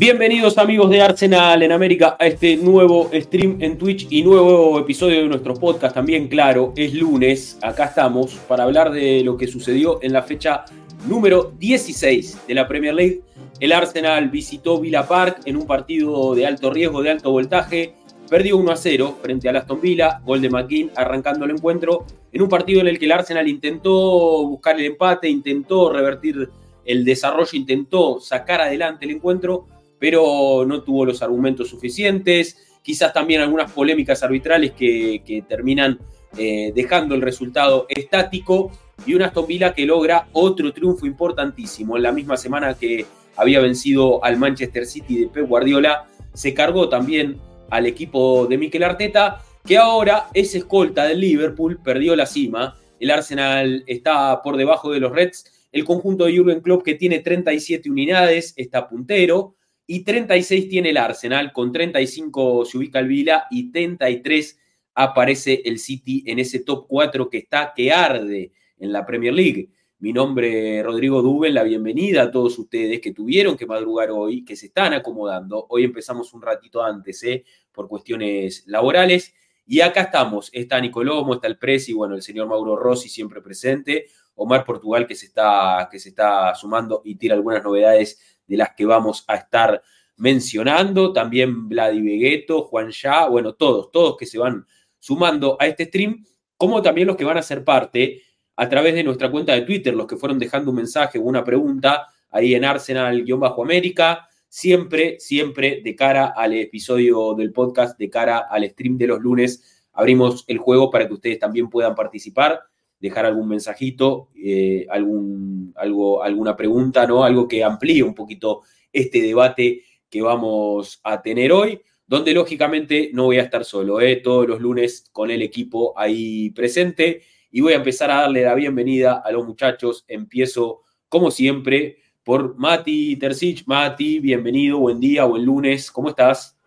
Bienvenidos amigos de Arsenal en América a este nuevo stream en Twitch y nuevo episodio de nuestro podcast también, claro, es lunes, acá estamos para hablar de lo que sucedió en la fecha número 16 de la Premier League. El Arsenal visitó Villa Park en un partido de alto riesgo, de alto voltaje, perdió 1 a 0 frente al Aston Villa, gol de McKean arrancando el encuentro, en un partido en el que el Arsenal intentó buscar el empate, intentó revertir el desarrollo, intentó sacar adelante el encuentro, pero no tuvo los argumentos suficientes, quizás también algunas polémicas arbitrales que, terminan eh, dejando el resultado estático. Y una Aston que logra otro triunfo importantísimo. En la misma semana que había vencido al Manchester City de Pep Guardiola, se cargó también al equipo de Mikel Arteta, que ahora es escolta del Liverpool, perdió la cima, el Arsenal está por debajo de los Reds, el conjunto de Jürgen Klopp que tiene 37 unidades, está puntero, y 36 tiene el Arsenal, con 35 se ubica el Vila y 33 aparece el City en ese top 4 que está, que arde en la Premier League. Mi nombre es Rodrigo Dubel, la bienvenida a todos ustedes que tuvieron que madrugar hoy, que se están acomodando. Hoy empezamos un ratito antes, ¿eh? por cuestiones laborales. Y acá estamos, está Nicolomo, está el Presi, bueno, el señor Mauro Rossi siempre presente, Omar Portugal que se está, que se está sumando y tira algunas novedades de las que vamos a estar mencionando, también Vladi Vegueto, Juan Ya, bueno, todos, todos que se van sumando a este stream, como también los que van a ser parte a través de nuestra cuenta de Twitter, los que fueron dejando un mensaje o una pregunta ahí en Arsenal-América, siempre, siempre de cara al episodio del podcast, de cara al stream de los lunes, abrimos el juego para que ustedes también puedan participar dejar algún mensajito, eh, algún, algo, alguna pregunta, ¿no? Algo que amplíe un poquito este debate que vamos a tener hoy, donde lógicamente no voy a estar solo, ¿eh? todos los lunes con el equipo ahí presente y voy a empezar a darle la bienvenida a los muchachos. Empiezo, como siempre, por Mati Tercich. Mati, bienvenido, buen día, buen lunes, ¿cómo estás?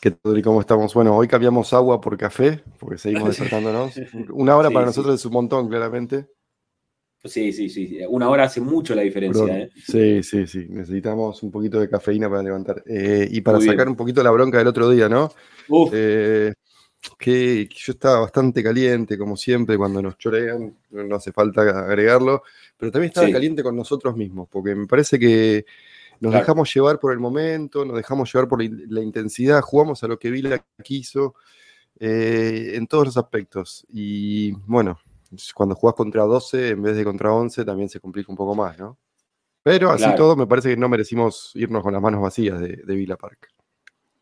¿Qué tal? ¿Cómo estamos? Bueno, hoy cambiamos agua por café, porque seguimos despertándonos. Una hora Sí, para sí. nosotros es un montón, claramente. Sí, sí, sí, una hora hace mucho la diferencia. ¿eh? Sí, sí, sí. Necesitamos un poquito de cafeína para levantar. Eh, y para Muy bien. sacar un poquito la bronca del otro día, ¿no? Uf, Eh, que, yo estaba bastante caliente, como siempre, cuando nos chorean, no no hace falta agregarlo, pero también estaba Sí. caliente con nosotros mismos, porque me parece que nos Claro. dejamos llevar por el momento, nos dejamos llevar por la, in- la intensidad, jugamos a lo que Vila quiso eh, en todos los aspectos. Y bueno, cuando jugás contra 12 en vez de contra 11 también se complica un poco más, ¿no? Pero así Claro. todo, me parece que no merecimos irnos con las manos vacías de, de Villa Park.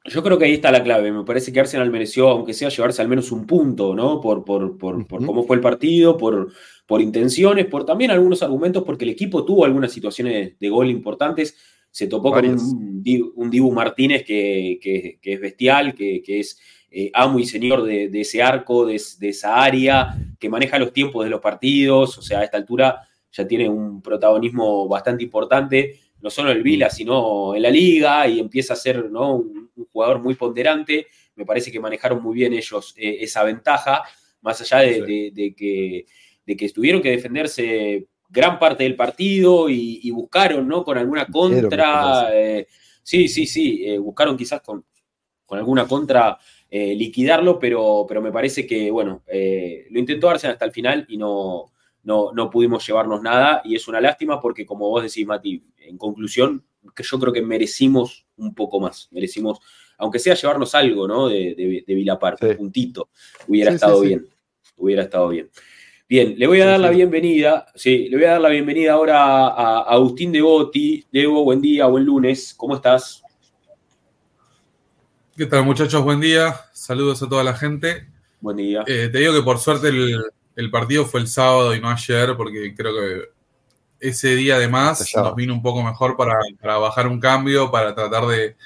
Yo creo que ahí está la clave. Me parece que Arsenal mereció, aunque sea, llevarse al menos un punto, ¿no? Por, por, por, por cómo fue el partido, por, por intenciones, por también algunos argumentos, porque el equipo tuvo algunas situaciones de gol importantes. Se topó Varias. con un, un Dibu Martínez que, que- que es bestial, que, que es eh, amo y señor de, de ese arco, de, de esa área, que maneja los tiempos de los partidos. O sea, a esta altura ya tiene un protagonismo bastante importante no solo en el Vila, sino en la liga y empieza a ser ¿no? un, un jugador muy ponderante. Me parece que manejaron muy bien ellos eh, esa ventaja, más allá de, Sí. de- de que, de que tuvieron que defenderse gran parte del partido y, y buscaron ¿no? con alguna contra. eh, sí, sí, sí, eh, buscaron quizás con, con alguna contra eh, liquidarlo, pero, pero me parece que, bueno, lo intentó Arsenal hasta el final y no, no, no pudimos llevarnos nada y es una lástima porque como vos decís, Mati, en conclusión, que yo creo que merecimos un poco más, merecimos, aunque sea llevarnos algo, ¿no? De, de, de Vilapar, Sí. un puntito, hubiera Sí, estado sí. bien, hubiera estado bien. Bien, le voy a dar la bienvenida, sí, le voy a dar la bienvenida ahora a Agustín Devoti. Debo, buen día, buen lunes, ¿cómo estás? ¿Qué tal muchachos? Buen día. Saludos a toda la gente. Buen día. Eh, te digo que por suerte el, el partido fue el sábado y no ayer, porque creo que ese día además nos vino un poco mejor para, bajar un cambio, para tratar de,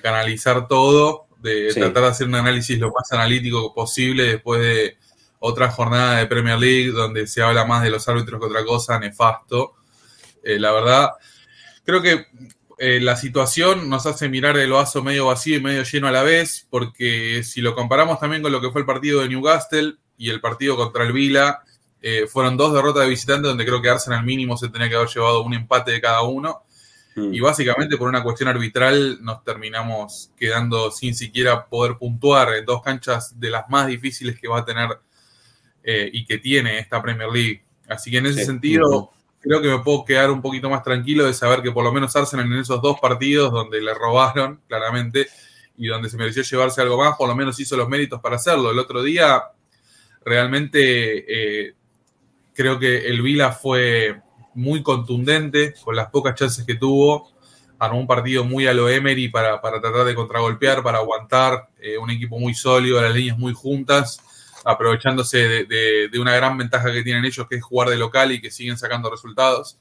canalizar todo, de tratar de hacer un análisis lo más analítico posible después de otra jornada de Premier League donde se habla más de los árbitros que otra cosa, nefasto. Eh, la verdad, creo que eh, la situación nos hace mirar el vaso medio vacío y medio lleno a la vez, porque si lo comparamos también con lo que fue el partido de Newcastle y el partido contra el Vila, eh, fueron dos derrotas de visitante donde creo que Arsenal mínimo se tenía que haber llevado un empate de cada uno. Mm. Y básicamente por una cuestión arbitral nos terminamos quedando sin siquiera poder puntuar en dos canchas de las más difíciles que va a tener eh, y que tiene esta Premier League. Así que en ese sentido, creo que me puedo quedar un poquito más tranquilo de saber que por lo menos Arsenal en esos dos partidos donde le robaron, claramente, y donde se mereció llevarse algo más, por lo menos hizo los méritos para hacerlo. El otro día, realmente, eh, Creo que el Vila fue muy contundente con las pocas chances que tuvo. Armó un partido muy a lo Emery para, tratar de contragolpear, para aguantar. Eh, un equipo muy sólido, las líneas muy juntas, aprovechándose de, una gran ventaja que tienen ellos, que es jugar de local y que siguen sacando resultados.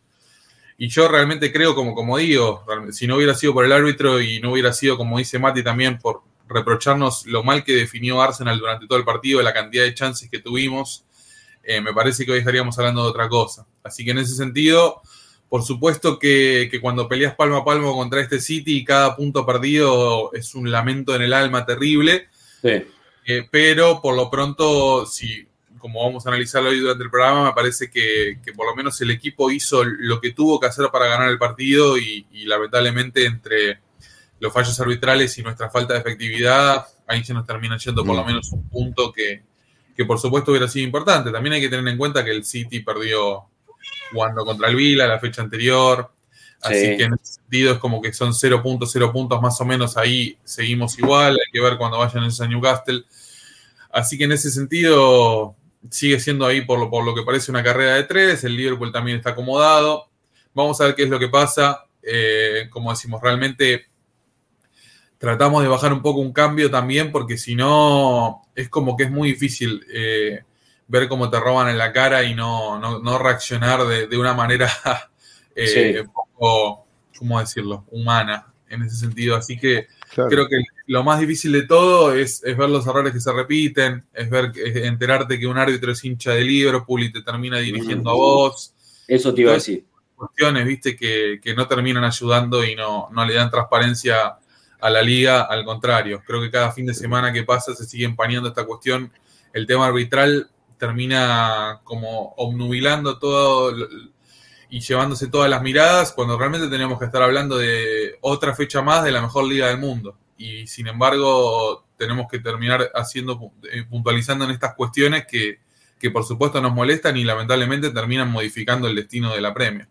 Y yo realmente creo, como, como digo, si no hubiera sido por el árbitro y no hubiera sido, como dice Mati, también por reprocharnos lo mal que definió Arsenal durante todo el partido, la cantidad de chances que tuvimos, eh, me parece que hoy estaríamos hablando de otra cosa. Así que en ese sentido, por supuesto que, cuando peleas palmo a palmo contra este City, y cada punto perdido es un lamento en el alma terrible. Sí. Eh, pero por lo pronto, si, como vamos a analizarlo hoy durante el programa, me parece que, por lo menos el equipo hizo lo que tuvo que hacer para ganar el partido y, y lamentablemente entre los fallos arbitrales y nuestra falta de efectividad, ahí se nos termina yendo por lo mm. menos un punto que, que por supuesto hubiera sido importante. También hay que tener en cuenta que el City perdió jugando contra el Vila la fecha anterior. Así que en ese sentido es como que son 0 puntos, 0 puntos más o menos ahí seguimos igual. Hay que ver cuando vayan a Newcastle. Así que en ese sentido sigue siendo ahí por lo, por lo que parece una carrera de tres. El Liverpool también está acomodado. Vamos a ver qué es lo que pasa. Eh, como decimos, realmente tratamos de bajar un poco un cambio también, porque si no, es como que es muy difícil eh, ver cómo te roban en la cara y no, no, reaccionar de, una manera eh, un poco, ¿cómo decirlo?, humana en ese sentido. Así que creo que lo más difícil de todo es, ver los errores que se repiten, es ver enterarte que un árbitro es hincha de Liverpool y te termina dirigiendo a vos. Eso te iba a decir. Cuestiones, viste, que, que no terminan ayudando y no, no le dan transparencia a la liga, al contrario. Creo que cada fin de semana que pasa se sigue empañando esta cuestión. El tema arbitral termina como obnubilando todo y llevándose todas las miradas cuando realmente tenemos que estar hablando de otra fecha más de la mejor liga del mundo. Y sin embargo tenemos que terminar haciendo, eh, puntualizando en estas cuestiones que, que por supuesto nos molestan y lamentablemente terminan modificando el destino de la premia.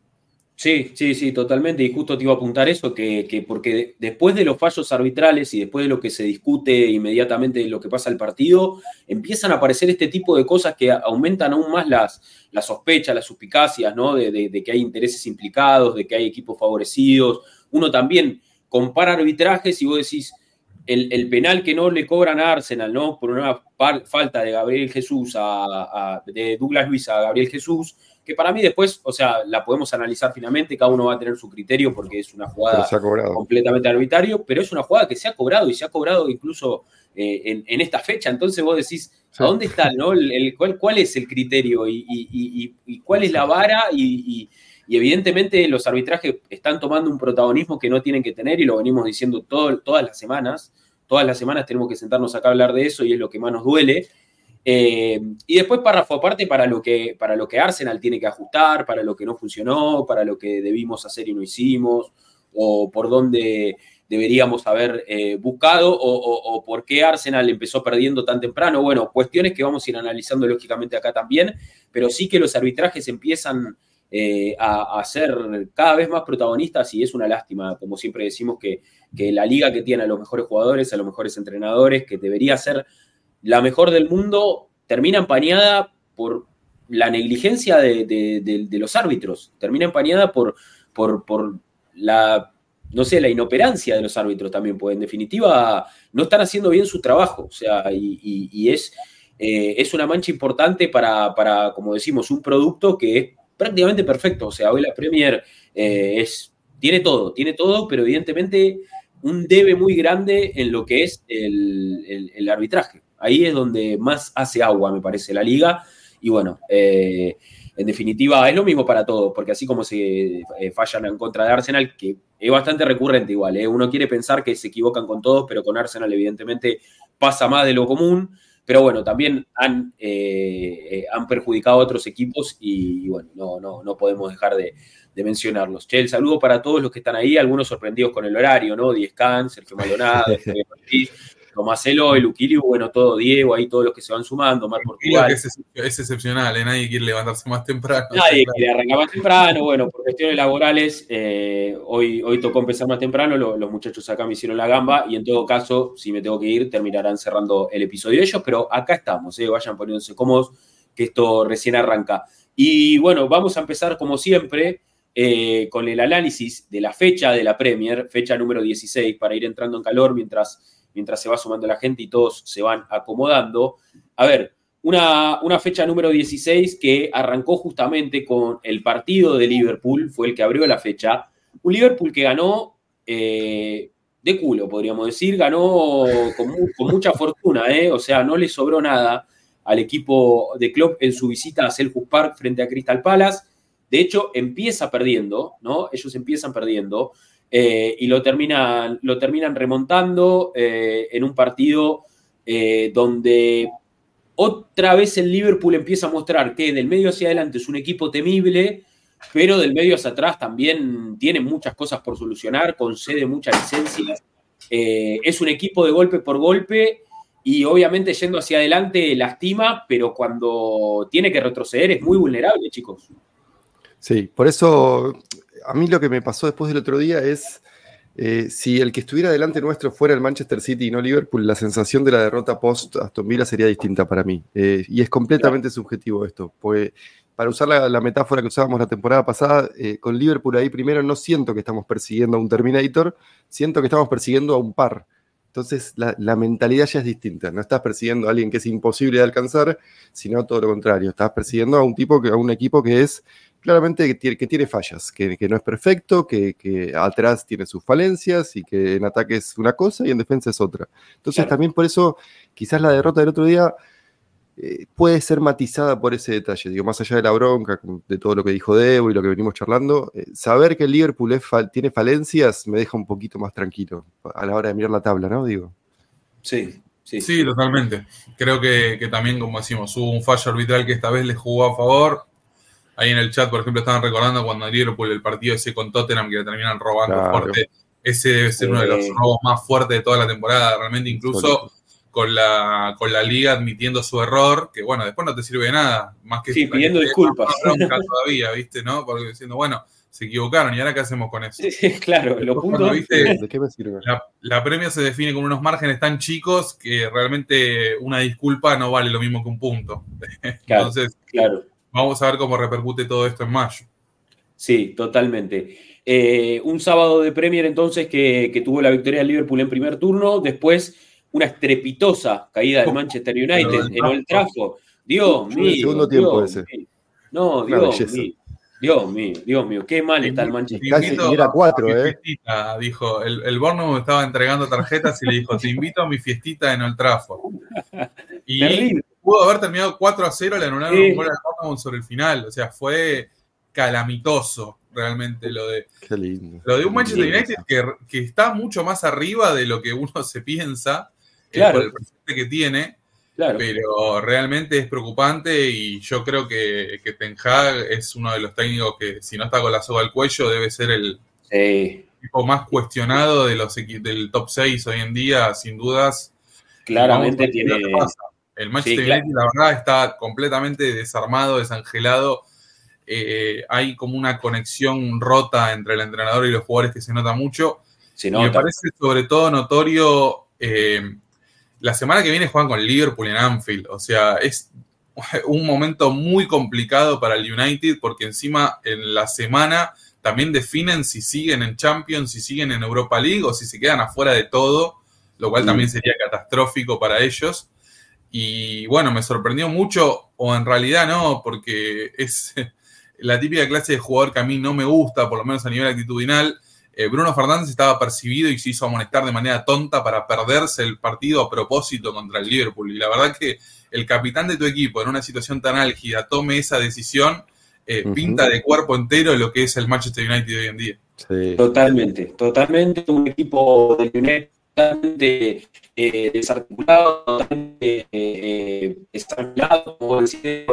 Sí, sí, sí, totalmente. Y justo te iba a apuntar eso, que, porque después de los fallos arbitrales y después de lo que se discute inmediatamente de lo que pasa al partido, empiezan a aparecer este tipo de cosas que aumentan aún más las, las sospechas, las suspicacias, ¿no? De, que hay intereses implicados, de que hay equipos favorecidos. Uno también compara arbitrajes y vos decís, el, penal que no le cobran a Arsenal, ¿no? Por una falta de Gabriel Jesús a, de Douglas Luis a Gabriel Jesús que para mí después, o sea, la podemos analizar finalmente, cada uno va a tener su criterio porque es una jugada completamente arbitrario, pero es una jugada que se ha cobrado y se ha cobrado incluso eh, en, esta fecha. Entonces vos decís, ¿a dónde está? No? El, cuál, es el criterio y, cuál es la vara? Y, evidentemente los arbitrajes están tomando un protagonismo que no tienen que tener y lo venimos diciendo todas las semanas. Todas las semanas tenemos que sentarnos acá a hablar de eso y es lo que más nos duele. Eh, y después párrafo aparte para lo, que, para lo que Arsenal tiene que ajustar, para lo que no funcionó, para lo que debimos hacer y no hicimos, o por dónde deberíamos haber eh, buscado, o, por qué Arsenal empezó perdiendo tan temprano. Bueno, cuestiones que vamos a ir analizando lógicamente acá también, pero sí que los arbitrajes empiezan eh, a, ser cada vez más protagonistas y es una lástima, como siempre decimos, que, que la liga que tiene a los mejores jugadores, a los mejores entrenadores, que debería ser la mejor del mundo termina empañada por la negligencia de, los árbitros, termina empañada por, por, la, no sé, la inoperancia de los árbitros también, pues en definitiva no están haciendo bien su trabajo, o sea, y, es, eh, es una mancha importante para, para, como decimos, un producto que es prácticamente perfecto. O sea, hoy la Premier eh, es, tiene todo, tiene todo, pero evidentemente un debe muy grande en lo que es el, arbitraje. Ahí es donde más hace agua, me parece, la liga. Y bueno, eh, en definitiva, es lo mismo para todos, porque así como se eh, fallan en contra de Arsenal, que es bastante recurrente igual, uno quiere pensar que se equivocan con todos, pero con Arsenal evidentemente pasa más de lo común. Pero bueno, también han, eh, han perjudicado a otros equipos y, bueno, no, no, no podemos dejar de, mencionarlos. Che, el saludo para todos los que están ahí, algunos sorprendidos con el horario, ¿no? Diez Can, Sergio Maldonado, Tomaselo, el Uquilio, bueno, todo, Diego, ahí todos los que se van sumando, Mar Portugal. es, excepcional, ¿eh? nadie quiere levantarse más temprano. Nadie quiere arrancar más temprano, bueno, por cuestiones laborales, eh, hoy, hoy tocó empezar más temprano, los muchachos acá me hicieron la gamba y en todo caso, si me tengo que ir, terminarán cerrando el episodio de ellos, pero acá estamos, ¿eh? vayan poniéndose cómodos, que esto recién arranca. Y bueno, vamos a empezar como siempre. Eh, con el análisis de la fecha de la Premier, fecha número 16, para ir entrando en calor mientras mientras se va sumando la gente y todos se van acomodando. A ver, una, una, fecha número 16 que arrancó justamente con el partido de Liverpool, fue el que abrió la fecha. Un Liverpool que ganó eh, de culo, podríamos decir, ganó con, mucha fortuna, ¿eh? o sea, no le sobró nada al equipo de Klopp en su visita a Selhurst Park frente a Crystal Palace. De hecho, empieza perdiendo, ¿no? Ellos empiezan perdiendo. Eh, y lo terminan, lo terminan remontando eh, en un partido eh, donde otra vez el Liverpool empieza a mostrar que del medio hacia adelante es un equipo temible, pero del medio hacia atrás también tiene muchas cosas por solucionar, concede muchas licencias. es un equipo de golpe por golpe y obviamente yendo hacia adelante lastima, pero cuando tiene que retroceder es muy vulnerable, chicos. Sí, por eso a mí lo que me pasó después del otro día es, eh, si el que estuviera delante nuestro fuera el Manchester City y no Liverpool, la sensación de la derrota post Aston Villa sería distinta para mí. Eh, y es completamente subjetivo esto, pues para usar la, metáfora que usábamos la temporada pasada, eh, con Liverpool ahí primero no siento que estamos persiguiendo a un Terminator, siento que estamos persiguiendo a un par. Entonces la, la, mentalidad ya es distinta. No estás persiguiendo a alguien que es imposible de alcanzar, sino todo lo contrario. Estás persiguiendo a un tipo que, a un equipo que es claramente que tiene, que tiene fallas, que, no es perfecto, que, atrás tiene sus falencias y que en ataque es una cosa y en defensa es otra. Entonces también por eso quizás la derrota del otro día eh, puede ser matizada por ese detalle. Digo, más allá de la bronca, de todo lo que dijo Debo y lo que venimos charlando, eh, saber que el Liverpool tiene falencias me deja un poquito más tranquilo a la hora de mirar la tabla, ¿no? Digo. Sí, Sí, sí, totalmente. Creo que, que, también, como decimos, hubo un fallo arbitral que esta vez le jugó a favor. Ahí en el chat, por ejemplo, estaban recordando cuando Liverpool, el partido ese con Tottenham, que le terminan robando fuerte. Ese debe ser uno de los robos más fuertes de toda la temporada. Realmente, incluso con la, con la liga admitiendo su error, que bueno, después no te sirve de nada. Más que sí, pidiendo disculpas. todavía, ¿viste? ¿no? Porque diciendo, bueno, se equivocaron y ahora qué hacemos con eso. Sí, claro, lo puntos. ¿De qué me sirve? La, la, premia se define con unos márgenes tan chicos que realmente una disculpa no vale lo mismo que un punto. Entonces, claro Vamos a ver cómo repercute todo esto en mayo. Sí, totalmente. Eh, un sábado de Premier entonces que, tuvo la victoria del Liverpool en primer turno, después una estrepitosa caída del Manchester United en el Trafford. Dios mío. segundo tiempo ese. No, Dios mío. Dios mío, Dios mío, qué mal está el Manchester. Casi era cuatro, ¿eh? dijo, el, el me estaba entregando tarjetas y le dijo, te invito a mi fiestita en el Trafford. Y Terrible pudo haber terminado 4 a 0, le anularon un gol al sobre el final. O sea, fue calamitoso realmente lo de, Lo de un Manchester United que, está mucho más arriba de lo que uno se piensa eh, por el presente que tiene. Pero realmente es preocupante y yo creo que, que Ten Hag es uno de los técnicos que si no está con la soga al cuello debe ser el tipo más cuestionado de los del top 6 hoy en día, sin dudas. Claramente tiene, el Manchester United, la verdad, está completamente desarmado, desangelado. Eh, hay como una conexión rota entre el entrenador y los jugadores que se nota mucho. y me parece sobre todo notorio. Eh, la semana que viene juegan con Liverpool en Anfield. O sea, es un momento muy complicado para el United porque encima en la semana también definen si siguen en Champions, si siguen en Europa League o si se quedan afuera de todo, lo cual también sería catastrófico para ellos. Y bueno, me sorprendió mucho, o en realidad no, porque es, la típica clase de jugador que a mí no me gusta, por lo menos a nivel actitudinal. Eh, Bruno Fernández estaba percibido y se hizo amonestar de manera tonta para perderse el partido a propósito contra el Liverpool. Y la verdad que el capitán de tu equipo en una situación tan álgida tome esa decisión, eh, pinta de cuerpo entero lo que es el Manchester United hoy en día. Totalmente, totalmente un equipo del United totalmente eh, desarticulado, totalmente eh, como decía,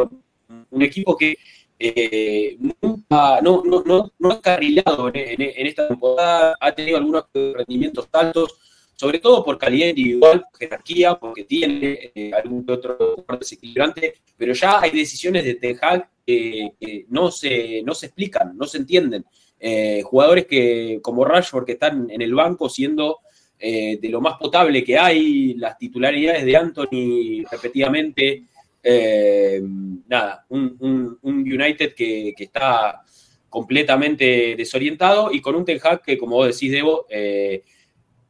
un equipo que eh, nunca, no, no, no, no ha carrilado en, esta temporada, ha tenido algunos rendimientos altos, sobre todo por calidad individual, jerarquía, porque tiene eh, algún otro desequilibrante, pero ya hay decisiones de Ten que no, se, no se explican, no se entienden. Eh, jugadores que, como Rashford, que están en el banco siendo de lo más potable que hay, las titularidades de Anthony repetidamente eh, nada, un, United que, está completamente desorientado y con un Ten Hag que, como vos decís, Debo, eh,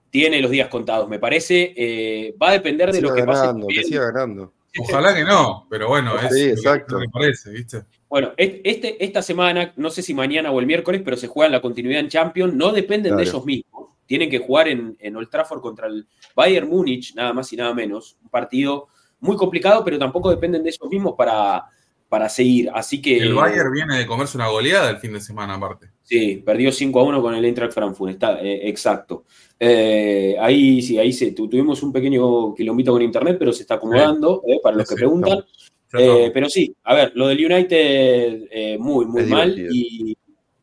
tiene los días contados, me parece. Eh, va a depender de lo que ganando, pase. Que siga ganando. Ojalá que no, pero bueno, es exacto. me parece, ¿viste? Bueno, este, esta semana, no sé si mañana o el miércoles, pero se juega en la continuidad en Champions, no dependen de ellos mismos. Tienen que jugar en, en Old Trafford contra el Bayern Múnich, nada más y nada menos. Un partido muy complicado, pero tampoco dependen de ellos mismos para, para seguir. Así que. El Bayern viene de comerse una goleada el fin de semana, aparte. Sí, perdió 5 a 1 con el Eintracht Frankfurt, está, eh, exacto. Eh, ahí sí, ahí se, tuvimos un pequeño kilómetro con internet, pero se está acomodando, eh, para los que preguntan. pero sí, a ver, lo del United muy, muy mal. Y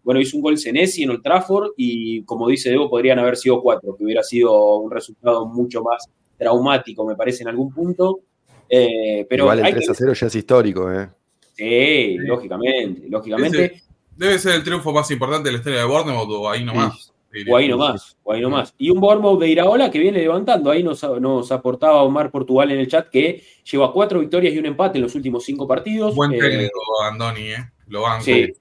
bueno, hizo un gol Senesi en el Trafford y como dice Debo, podrían haber sido cuatro, que hubiera sido un resultado mucho más traumático, me parece, en algún punto. Eh, pero Igual el 3 a 0 ya es histórico, ¿eh? Sí, lógicamente, lógicamente. Debe ser el triunfo más importante de la historia de Bournemouth o ahí nomás. O ahí nomás, o ahí nomás. Y un Bournemouth de Iraola que viene levantando. Ahí nos, nos, aportaba Omar Portugal en el chat que lleva cuatro victorias y un empate en los últimos cinco partidos. Buen eh, técnico, Andoni, ¿eh? Lo banco. Sí,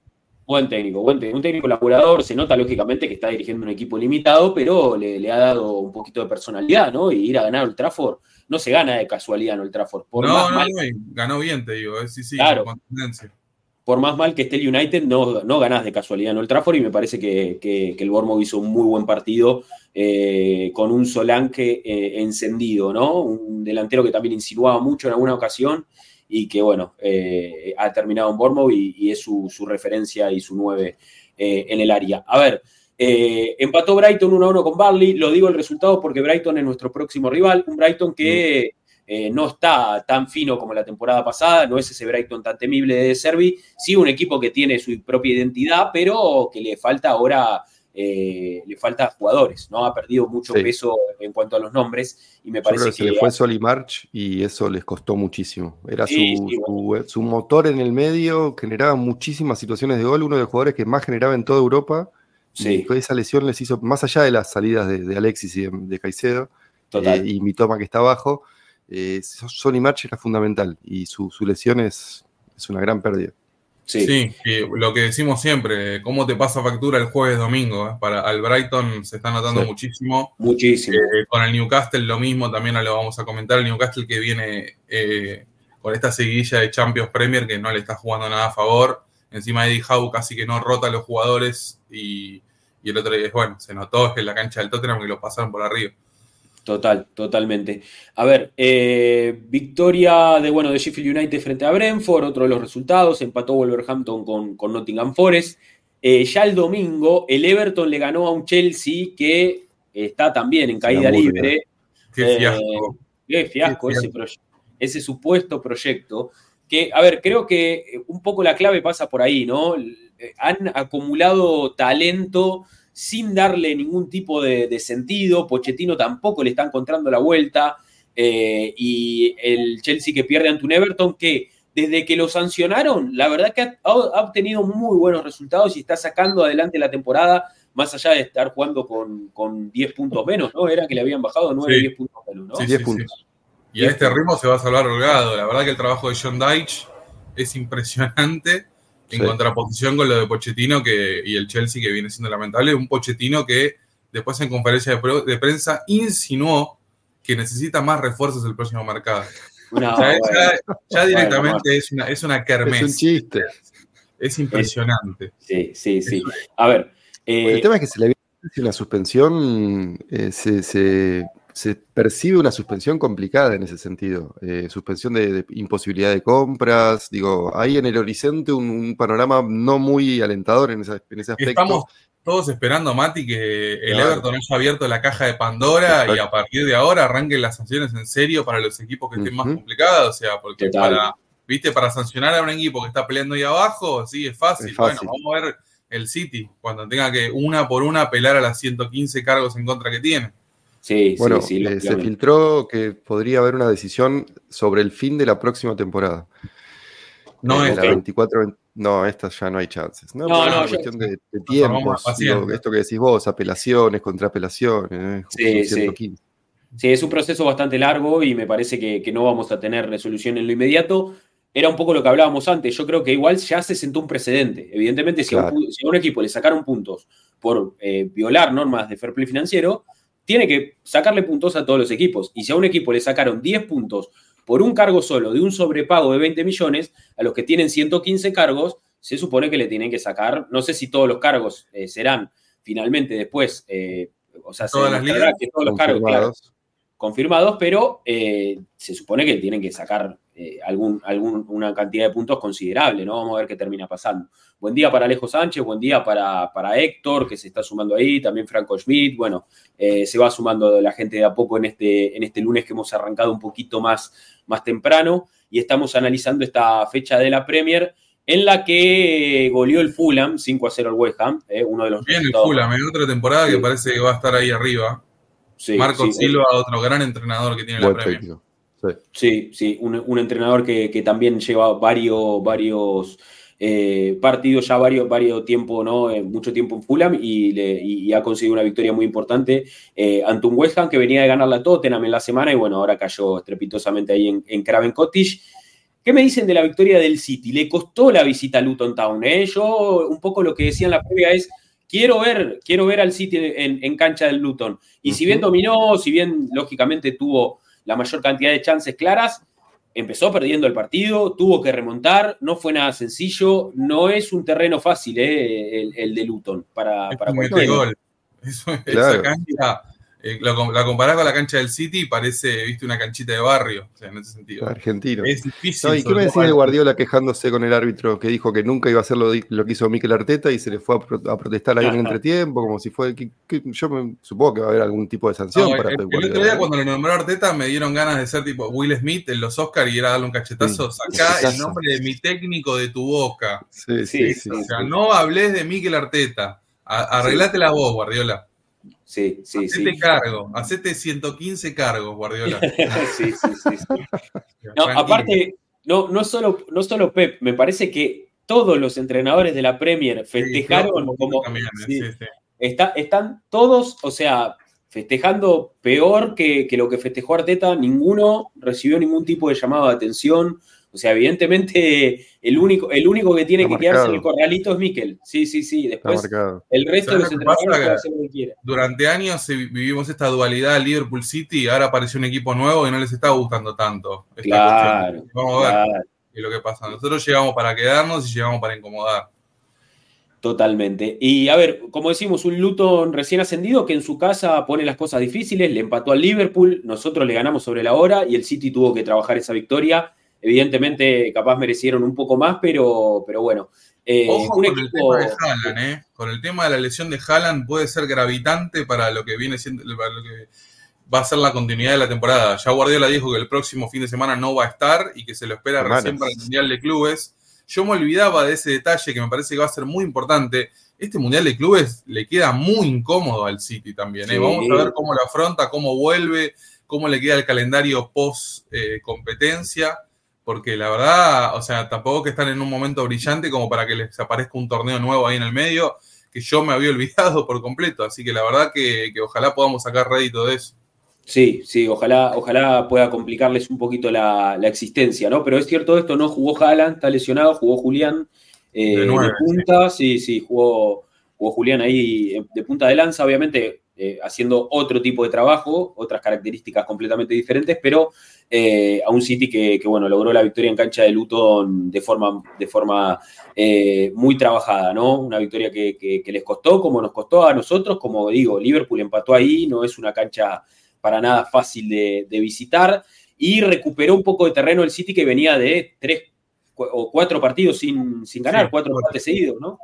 buen técnico, buen técnico. Un técnico laburador. Se nota lógicamente que está dirigiendo un equipo limitado, pero le, le ha dado un poquito de personalidad, ¿no? Y ir a ganar el Trafford no se gana de casualidad en el Trafford. Por no, no, ganó bien, te digo, eh, sí, sí, claro. Por más mal que esté el United, no, no ganás de casualidad en el Trafford y me parece que, el Bournemouth hizo un muy buen partido eh, con un Solanke eh, encendido, ¿no? Un delantero que también insinuaba mucho en alguna ocasión y que, bueno, ha terminado en Bournemouth y, es su, su, referencia y su 9 en el área. A ver, eh, empató Brighton 1-1 con Barley, lo digo el resultado porque Brighton es nuestro próximo rival, un Brighton que eh, no está tan fino como la temporada pasada, no es ese Brighton tan temible de Servi, sí un equipo que tiene su propia identidad, pero que le falta ahora, eh, le falta jugadores, ¿no? Ha perdido mucho peso en cuanto a los nombres y me parece que... Se le fue Soli March y eso les costó muchísimo. Era su, su motor en el medio, generaba muchísimas situaciones de gol, uno de los jugadores que más generaba en toda Europa Sí. esa lesión les hizo, más allá de las salidas de, Alexis y de, Caicedo, eh, y mi toma que está abajo, eh, Sonny March era fundamental y su, lesión es, es, una gran pérdida. Sí, lo que decimos siempre, cómo te pasa factura el jueves domingo. Eh? Para al Brighton se está notando muchísimo. Muchísimo. con el Newcastle lo mismo, también lo vamos a comentar. El Newcastle que viene con esta seguidilla de Champions Premier que no le está jugando nada a favor. Encima Eddie Howe casi que no rota a los jugadores y y el otro día, bueno, se notó en la cancha del Tottenham que lo pasaron por arriba. Total, totalmente. A ver, eh, victoria de, bueno, de Sheffield United frente a Brentford, otro de los resultados, empató Wolverhampton con, con Nottingham Forest. Eh, ya el domingo, el Everton le ganó a un Chelsea que está también en caída libre. Qué fiasco. qué fiasco, Ese, ese, supuesto proyecto. Que, a ver, creo que un poco la clave pasa por ahí, ¿no? Han acumulado talento sin darle ningún tipo de, sentido. Pochettino tampoco le está encontrando la vuelta. Eh, y el Chelsea que pierde ante un Everton que desde que lo sancionaron, la verdad que ha, obtenido muy buenos resultados y está sacando adelante la temporada, más allá de estar jugando con, 10 puntos menos, ¿no? Era que le habían bajado 9, 10 puntos menos, ¿no? Sí, 10 puntos. Y a este ritmo se va a salvar holgado. La verdad que el trabajo de John Dyche es impresionante en contraposición con lo de Pochettino que, y el Chelsea que viene siendo lamentable, un Pochettino que después en conferencia de, prensa insinuó que necesita más refuerzos el próximo mercado. ya, directamente es una, es una kermés. Es un chiste. Es impresionante. Sí, sí, sí. A ver. el eh, tema es que se le había una suspensión, eh, se, se- se percibe una suspensión complicada en ese sentido. Eh, suspensión de, de imposibilidad de compras. Digo, hay en el horizonte un, un panorama no muy alentador en, esa- en ese aspecto. Estamos todos esperando, Mati, que el Claro. Everton haya abierto la caja de Pandora y a partir de ahora arranquen las sanciones en serio para los equipos que estén más complicados. O sea, porque Total. para, viste, para sancionar a un equipo que está peleando ahí abajo, sí, es fácil. Es fácil. Bueno, vamos a ver el City, cuando tenga que una por una apelar a las 115 cargos en contra que tiene. Sí, Bueno, sí, sí, eh, se filtró que podría haber una decisión sobre el fin de la próxima temporada. No Eh, es la que- 24, vein- no, esta ya no hay chances. No, No, no, una yo- cuestión de, de tiempos. esto que decís vos, apelaciones, contraapelaciones. eh, Sí, sí. 115. Sí, es un proceso bastante largo y me parece que, que no vamos a tener resolución en lo inmediato. Era un poco lo que hablábamos antes. Yo creo que igual ya se sentó un precedente. Evidentemente, si, a, un, si a un equipo le sacaron puntos por eh, violar normas de fair play financiero, tiene que sacarle puntos a todos los equipos. Y si a un equipo le sacaron 10 puntos por un cargo solo de un sobrepago de 20 millones, a los que tienen 115 cargos, se supone que le tienen que sacar, no sé si todos los cargos eh, serán finalmente después, eh, o sea, se ¿Todas las que todos los cargos, claro, Confirmados. confirmados, pero eh, se supone que tienen que sacar eh, algún, algún- una cantidad de puntos considerable, ¿no? Vamos a ver qué termina pasando. Buen día para Alejo Sánchez, buen día para, para Héctor, que se está sumando ahí, también Franco Schmidt, bueno, eh, se va sumando la gente de a poco en este, en este lunes que hemos arrancado un poquito más, más temprano y estamos analizando esta fecha de la Premier en la que goleó el Fulham 5 a 0 al West Ham, eh, uno de los Bien el Fulham, en otra temporada que parece que va a estar ahí arriba. Sí, Marco sí, Silva, otro gran entrenador que tiene la Premier. técnico. Sí. Sí, sí, un, un entrenador que, que también lleva varios, varios eh, partidos, ya varios, varios tiempo, ¿no? Eh, mucho tiempo en Fulham y, le- y- y ha conseguido una victoria muy importante eh, ante un West Ham que venía de ganar la Tottenham en la semana y bueno, ahora cayó estrepitosamente ahí en, en Craven Cottage. ¿Qué me dicen de la victoria del City? Le costó la visita a Luton Town. ¿eh? Yo un poco lo que decía en la previa es, quiero ver, quiero ver al City en, en cancha del Luton. Y si bien dominó, si bien lógicamente tuvo la mayor cantidad de chances claras, empezó perdiendo el partido, tuvo que remontar, no fue nada sencillo, no es un terreno fácil ¿eh? el, el de Luton para, Es para metegol. Eso- Esa Claro. cancha, eh, la, com- la comparás con la cancha del City y parece, viste, una canchita de barrio, o sea, en ese sentido. Argentino. Es difícil. No, ¿Y qué me decís de Guardiola quejándose con el árbitro que dijo que nunca iba a hacer lo, lo que hizo Mikel Arteta y se le fue a, pro- a protestar ahí en el entretiempo, como si fue. que- que- yo me- supongo que va a haber algún tipo de sanción No, para el, el otro día cuando lo nombró Arteta me dieron ganas de ser tipo Will Smith en los Oscars y era darle un cachetazo. Sí, Sacá el nombre de mi técnico de tu boca. Sí, Sí, sí, sí. O sí. sea, no hables de Mikel Arteta. A- Arreglátela vos, Guardiola. Sí, sí, sí. Hacete cargo. Hacete 115 cargos, Guardiola. sí, sí, sí, sí. No, aparte, no, no, solo, no solo Pep, me parece que todos los entrenadores de la Premier Sí, festejaron como... también, sí, sí, sí. está- están todos, o sea, festejando peor que, que lo que festejó Arteta, ninguno recibió ningún tipo de llamado de atención. O sea, evidentemente el único, el único que tiene Está que quedarse en el corralito es Mikel. Sí, sí, sí. Después el resto de ¿Sabes los lo que pasa? entrenadores pueden hacer lo que quieran. Durante años vivimos esta dualidad Liverpool City y ahora apareció un equipo nuevo y no les está gustando tanto. esta Claro, cuestión. Vamos a ver claro. qué es lo que pasa. Nosotros llegamos para quedarnos y llegamos para incomodar. Totalmente. Y a ver, como decimos, un Luton recién ascendido que en su casa pone las cosas difíciles, le empató al Liverpool, nosotros le ganamos sobre la hora y el City tuvo que trabajar esa victoria. Evidentemente, capaz merecieron un poco más, pero, pero bueno. Eh, Ojo un con el tema de Haaland, ¿eh? Con el tema de la lesión de Haaland puede ser gravitante para lo que viene siendo, para lo que va a ser la continuidad de la temporada. Ya Guardiola dijo que el próximo fin de semana no va a estar y que se lo espera recién para el Mundial de Clubes. Yo me olvidaba de ese detalle que me parece que va a ser muy importante. Este Mundial de Clubes le queda muy incómodo al City también. ¿eh? Sí. Vamos a ver cómo lo afronta, cómo vuelve, cómo le queda el calendario post eh, competencia. Porque la verdad, o sea, tampoco que están en un momento brillante como para que les aparezca un torneo nuevo ahí en el medio, que yo me había olvidado por completo. Así que la verdad que, que ojalá podamos sacar rédito de eso. Sí, sí, ojalá, ojalá pueda complicarles un poquito la, la existencia, ¿no? Pero es cierto esto, no jugó Haaland, está lesionado, jugó Julián eh, De punta, sí, sí, jugó, jugó Julián ahí eh, de punta de lanza, obviamente eh, haciendo otro tipo de trabajo, otras características completamente diferentes, pero eh, a un City que, bueno, logró la victoria en cancha de Luton de forma, de forma eh, muy trabajada, ¿no? Una victoria que, les costó, como nos costó a nosotros, como digo, Liverpool empató ahí, no es una cancha para nada fácil de, visitar, y recuperó un poco de terreno el City que venía de tres o cuatro partidos sin, sin ganar, cuatro empates seguidos, ¿no?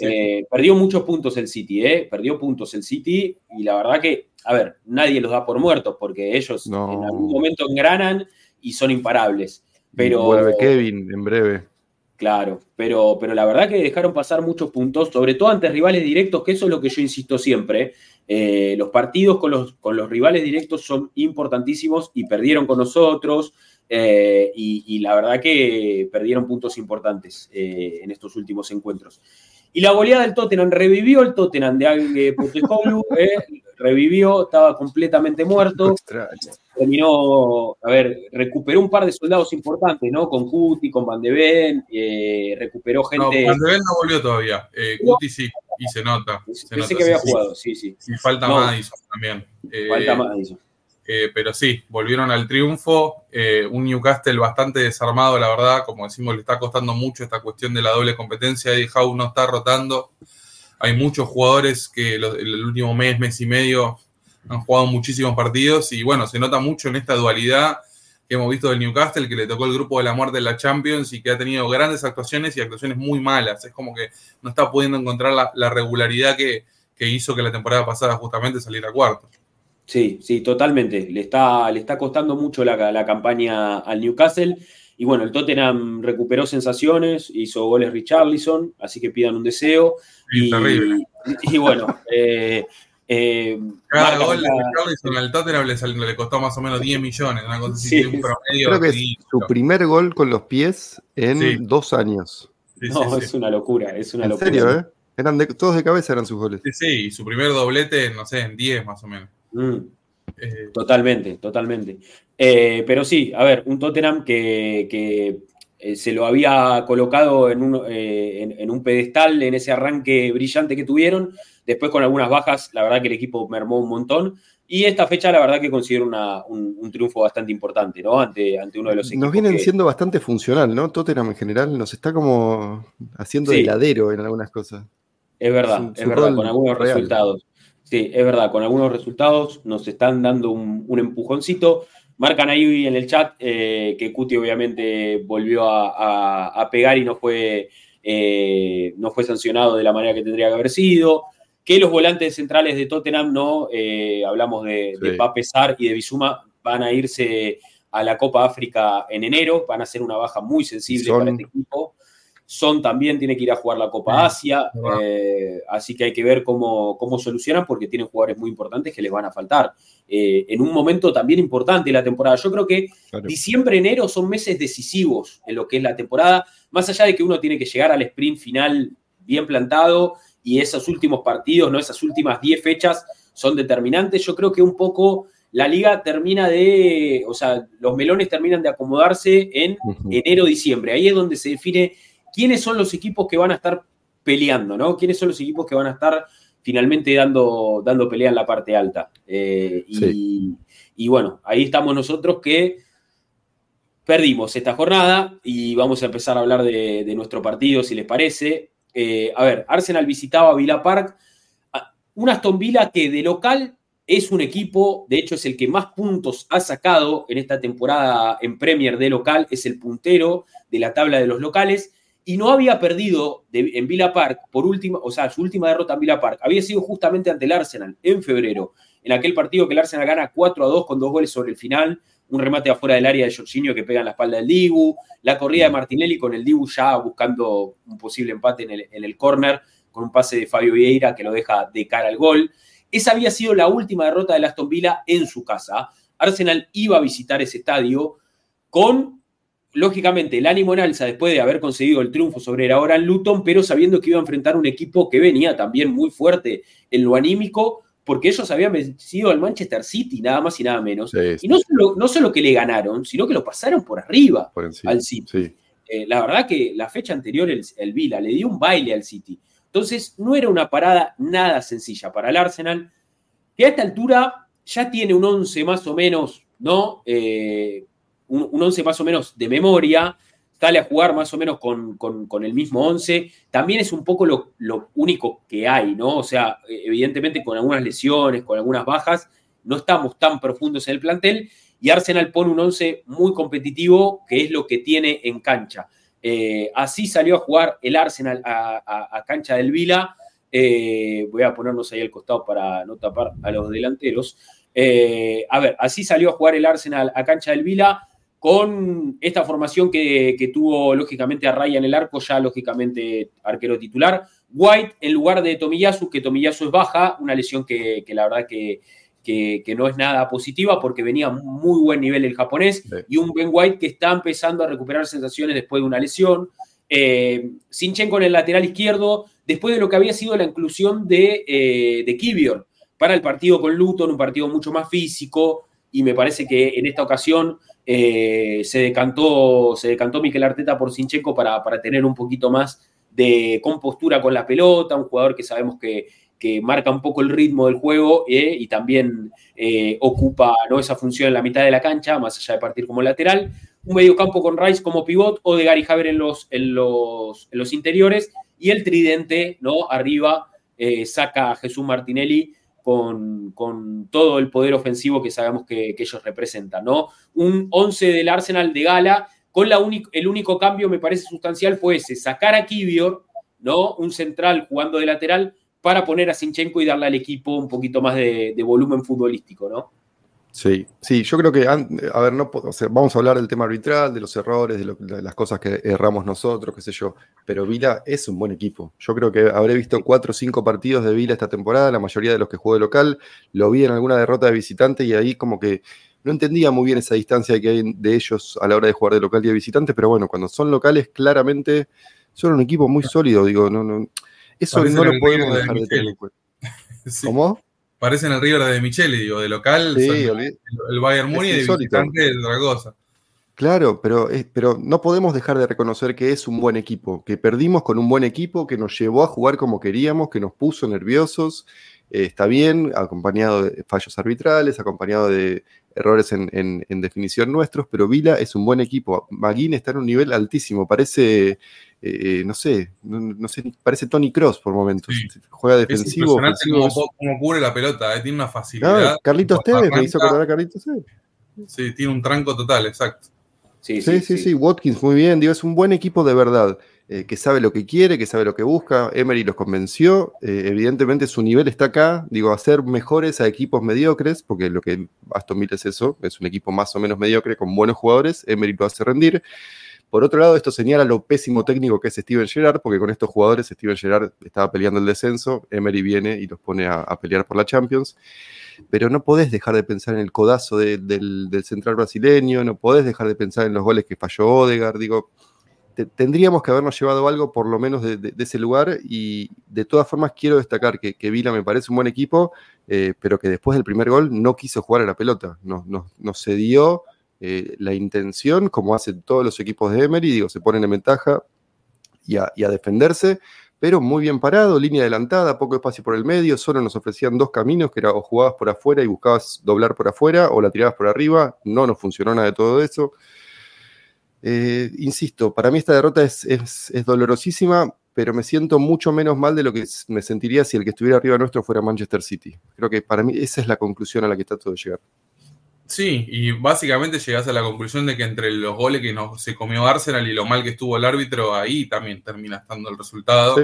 Eh, perdió muchos puntos el City, ¿eh? Perdió puntos el City y la verdad que, a ver, nadie los da por muertos porque ellos en algún momento engranan y son imparables. Pero, Vuelve Kevin en breve. Claro, pero, pero la verdad que dejaron pasar muchos puntos, sobre todo ante rivales directos, que eso es lo que yo insisto siempre. Eh, los partidos con los, con los rivales directos son importantísimos y perdieron con nosotros. Eh, y, la verdad que perdieron puntos importantes en estos últimos encuentros. Y la goleada del Tottenham revivió el Tottenham de Postecoglou, eh, revivió, estaba completamente muerto. Terminó, a ver, recuperó un par de soldados importantes, ¿no? Con Cuti, con Van de Ven, eh, recuperó gente. No, Van de Ven no volvió todavía. Eh, Cuti sí, y se nota. Se Pensé que había jugado, sí, sí. Y falta Madison también. falta Madison. Eh, pero sí, volvieron al triunfo. Eh, un Newcastle bastante desarmado, la verdad. Como decimos, le está costando mucho esta cuestión de la doble competencia. Eddie Howe no está rotando. Hay muchos jugadores que el último mes, mes y medio han jugado muchísimos partidos. Y bueno, se nota mucho en esta dualidad que hemos visto del Newcastle, que le tocó el grupo de la muerte de la Champions y que ha tenido grandes actuaciones y actuaciones muy malas. Es como que no está pudiendo encontrar la, regularidad que, que hizo que la temporada pasada justamente saliera cuarto. Sí, sí, totalmente. Le está, le está costando mucho la, la, campaña al Newcastle. Y bueno, el Tottenham recuperó sensaciones, hizo goles Richarlison, así que pidan un deseo. y, terrible. Y, bueno, eh, eh, cada gol de Richarlison al Tottenham le, le, costó más o menos 10 millones, una cosa así, un promedio. Creo que es su primer gol con los pies en dos años. no, es una locura, es una ¿En locura. serio, eh? Eran de, todos de cabeza eran sus goles. Sí, sí, y su primer doblete, no sé, en 10 más o menos. Mm. Eh, totalmente, totalmente. Eh, pero sí, a ver, un Tottenham que, eh, se lo había colocado en un, en, un, pedestal en ese arranque brillante que tuvieron. Después con algunas bajas, la verdad que el equipo mermó un montón. Y esta fecha, la verdad que considero un, triunfo bastante importante, ¿no? Ante, ante uno de los equipos. Nos vienen siendo bastante funcional, ¿no? Tottenham en general nos está como haciendo heladero en algunas cosas. Es verdad, es verdad, con algunos resultados. Sí, es verdad, con algunos resultados nos están dando un, empujoncito. Marcan ahí en el chat eh, que Cuti obviamente volvió a, pegar y no fue, eh, no fue sancionado de la manera que tendría que haber sido. Que los volantes centrales de Tottenham, no eh, hablamos de, de Papesar y de Bizuma, van a irse a la Copa África en enero, van a ser una baja muy sensible para este equipo. Son también tiene que ir a jugar la Copa Asia, eh, así que hay que ver cómo, cómo, solucionan porque tienen jugadores muy importantes que les van a faltar. Eh, en un momento también importante de la temporada. Yo creo que diciembre, enero son meses decisivos en lo que es la temporada, más allá de que uno tiene que llegar al sprint final bien plantado y esos últimos partidos, ¿no? esas últimas 10 fechas son determinantes. Yo creo que un poco la liga termina de, o sea, los melones terminan de acomodarse en enero, diciembre. Ahí es donde se define quiénes son los equipos que van a estar peleando, ¿no? ¿Quiénes son los equipos que van a estar finalmente dando, dando pelea en la parte alta? Eh, y, bueno, ahí estamos nosotros que perdimos esta jornada y vamos a empezar a hablar de, nuestro partido, si les parece. Eh, a ver, Arsenal visitaba Villa Park, un Aston Villa que de local es un equipo, de hecho es el que más puntos ha sacado en esta temporada en Premier de local, es el puntero de la tabla de los locales y no había perdido en Villa Park por última, o sea, su última derrota en Villa Park había sido justamente ante el Arsenal en febrero, en aquel partido que el Arsenal gana 4 a 2 con dos goles sobre el final, un remate afuera del área de Jorginho que pega en la espalda del Dibu, la corrida de Martinelli con el Dibu ya buscando un posible empate en el, en el córner, con un pase de Fabio Vieira que lo deja de cara al gol. Esa había sido la última derrota de Aston Villa en su casa. Arsenal iba a visitar ese estadio con lógicamente, el ánimo en alza después de haber conseguido el triunfo sobre el ahora Luton, pero sabiendo que iba a enfrentar un equipo que venía también muy fuerte en lo anímico, porque ellos habían vencido al Manchester City, nada más y nada menos. Y no solo, no solo, que le ganaron, sino que lo pasaron por arriba al City. Eh, la verdad que la fecha anterior el, el Vila le dio un baile al City. Entonces, no era una parada nada sencilla para el Arsenal. que a esta altura ya tiene un 11 más o menos, ¿no? Un, un 11 más o menos de memoria, sale a jugar más o menos con, el mismo 11. También es un poco lo, único que hay, ¿no? O sea, evidentemente con algunas lesiones, con algunas bajas, no estamos tan profundos en el plantel y Arsenal pone un 11 muy competitivo, que es lo que tiene en cancha. Eh, así salió a jugar el Arsenal a, cancha del Vila. Eh, voy a ponernos ahí al costado para no tapar a los delanteros. Eh, a ver, así salió a jugar el Arsenal a cancha del Vila con esta formación que, tuvo lógicamente a Raya en el arco, ya lógicamente arquero titular. White en lugar de Tomiyasu, que Tomiyasu es baja, una lesión que, la verdad que, que, no es nada positiva porque venía muy buen nivel el japonés y un Ben White que está empezando a recuperar sensaciones después de una lesión. Eh, Sinchenko en el lateral izquierdo, después de lo que había sido la inclusión de, eh, de Kivior para el partido con Luton, un partido mucho más físico, y me parece que en esta ocasión eh, se, decantó, se decantó Miquel Arteta por Sinchenko para, para, tener un poquito más de compostura con la pelota, un jugador que sabemos que, marca un poco el ritmo del juego eh, y también eh, ocupa ¿no? esa función en la mitad de la cancha, más allá de partir como lateral. Un mediocampo con Rice como pivot o de Gary Haver en los, en los, en los interiores y el tridente ¿no? arriba saca a Jesús Martinelli con, todo el poder ofensivo que sabemos que, ellos representan, ¿no? Un 11 del Arsenal de gala, con la el único cambio me parece sustancial fue ese, sacar a Kivior, ¿no? Un central jugando de lateral para poner a Sinchenko y darle al equipo un poquito más de volumen futbolístico, ¿no? Sí, sí, yo creo que, a ver, no, vamos a hablar del tema arbitral, de los errores, de, las cosas que erramos nosotros, qué sé yo, pero Vila es un buen equipo. Yo creo que habré visto cuatro o cinco partidos de Vila esta temporada, la mayoría de los que juego de local, lo vi en alguna derrota de visitante y ahí como que no entendía muy bien esa distancia que hay de ellos a la hora de jugar de local y de visitante, pero bueno, cuando son locales claramente son un equipo muy sólido, digo, no, no, eso no lo podemos dejar de tener ¿Cómo? Parecen el River de Michele, digo, de local, el, Bayern Múnich de visitante de Zaragoza. Claro, pero, pero no podemos dejar de reconocer que es un buen equipo, que perdimos con un buen equipo, que nos llevó a jugar como queríamos, que nos puso nerviosos. Eh, está bien, acompañado de fallos arbitrales, acompañado de errores en, definición nuestros, pero Vila es un buen equipo. Maguín está en un nivel altísimo, parece eh, no sé, no, sé, parece Tony Cross por momentos. Juega defensivo. Es impresionante cómo, cubre la pelota, eh, tiene una facilidad. Carlitos Tevez, me hizo acordar a Carlitos Tevez. Sí, tiene un tranco total, exacto. Sí sí, sí, Watkins, muy bien, digo, es un buen equipo de verdad. Eh, que sabe lo que quiere, que sabe lo que busca. Emery los convenció. evidentemente su nivel está acá, digo, hacer mejores a equipos mediocres, porque lo que Aston Villa es eso, es un equipo más o menos mediocre con buenos jugadores. Emery lo hace rendir. Por otro lado, esto señala lo pésimo técnico que es Steven Gerrard, porque con estos jugadores Steven Gerrard estaba peleando el descenso, Emery viene y los pone a, pelear por la Champions. Pero no podés dejar de pensar en el codazo del, central brasileño, no podés dejar de pensar en los goles que falló Odegaard. Digo, tendríamos que habernos llevado algo por lo menos de, ese lugar y de todas formas quiero destacar que, Vila me parece un buen equipo, eh, pero que después del primer gol no quiso jugar a la pelota, nos no, no cedió eh, la intención, como hacen todos los equipos de Emery, se ponen en ventaja y a, defenderse, pero muy bien parado, línea adelantada, poco espacio por el medio, solo nos ofrecían dos caminos, que era o jugabas por afuera y buscabas doblar por afuera, o la tirabas por arriba, no nos funcionó nada de todo eso. Eh, insisto, para mí esta derrota es, es, dolorosísima, pero me siento mucho menos mal de lo que me sentiría si el que estuviera arriba nuestro fuera Manchester City. Creo que para mí esa es la conclusión a la que trato de llegar. Sí, y básicamente llegas a la conclusión de que entre los goles que nos, se comió Arsenal y lo mal que estuvo el árbitro, ahí también termina estando el resultado.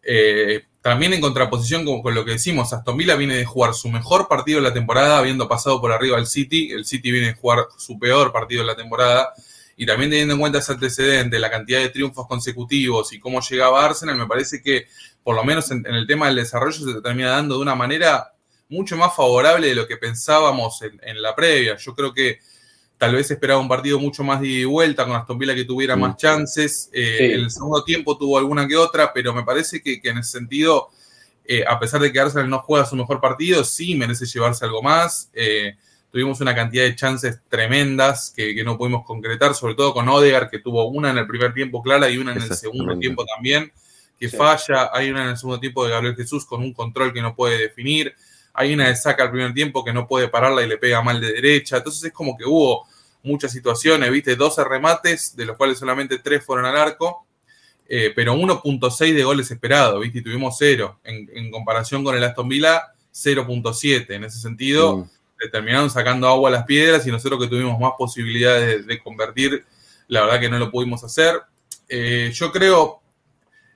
Eh, también en contraposición con, con, lo que decimos, Aston Villa viene de jugar su mejor partido de la temporada, habiendo pasado por arriba al City. El City viene de jugar su peor partido de la temporada. Y también teniendo en cuenta ese antecedente, la cantidad de triunfos consecutivos y cómo llegaba Arsenal, me parece que, por lo menos en el tema del desarrollo, se termina dando de una manera mucho más favorable de lo que pensábamos en, la previa. Yo creo que tal vez esperaba un partido mucho más de vuelta con Aston Villa que tuviera más chances. Eh, en el segundo tiempo tuvo alguna que otra, pero me parece que, en ese sentido, eh, a pesar de que Arsenal no juega su mejor partido, sí merece llevarse algo más. Eh, tuvimos una cantidad de chances tremendas que, no pudimos concretar, sobre todo con Odegar, que tuvo una en el primer tiempo clara y una en el segundo tiempo también, que falla. Hay una en el segundo tiempo de Gabriel Jesús con un control que no puede definir. Hay una de saca al primer tiempo que no puede pararla y le pega mal de derecha. Entonces es como que hubo muchas situaciones, viste, 12 remates, de los cuales solamente 3 fueron al arco, eh, pero 1.6 de goles esperados, viste, y tuvimos 0. En, comparación con el Aston Villa, 0.7. En ese sentido, mm. terminaron sacando agua a las piedras y nosotros que tuvimos más posibilidades de, convertir, la verdad que no lo pudimos hacer. Eh, yo creo,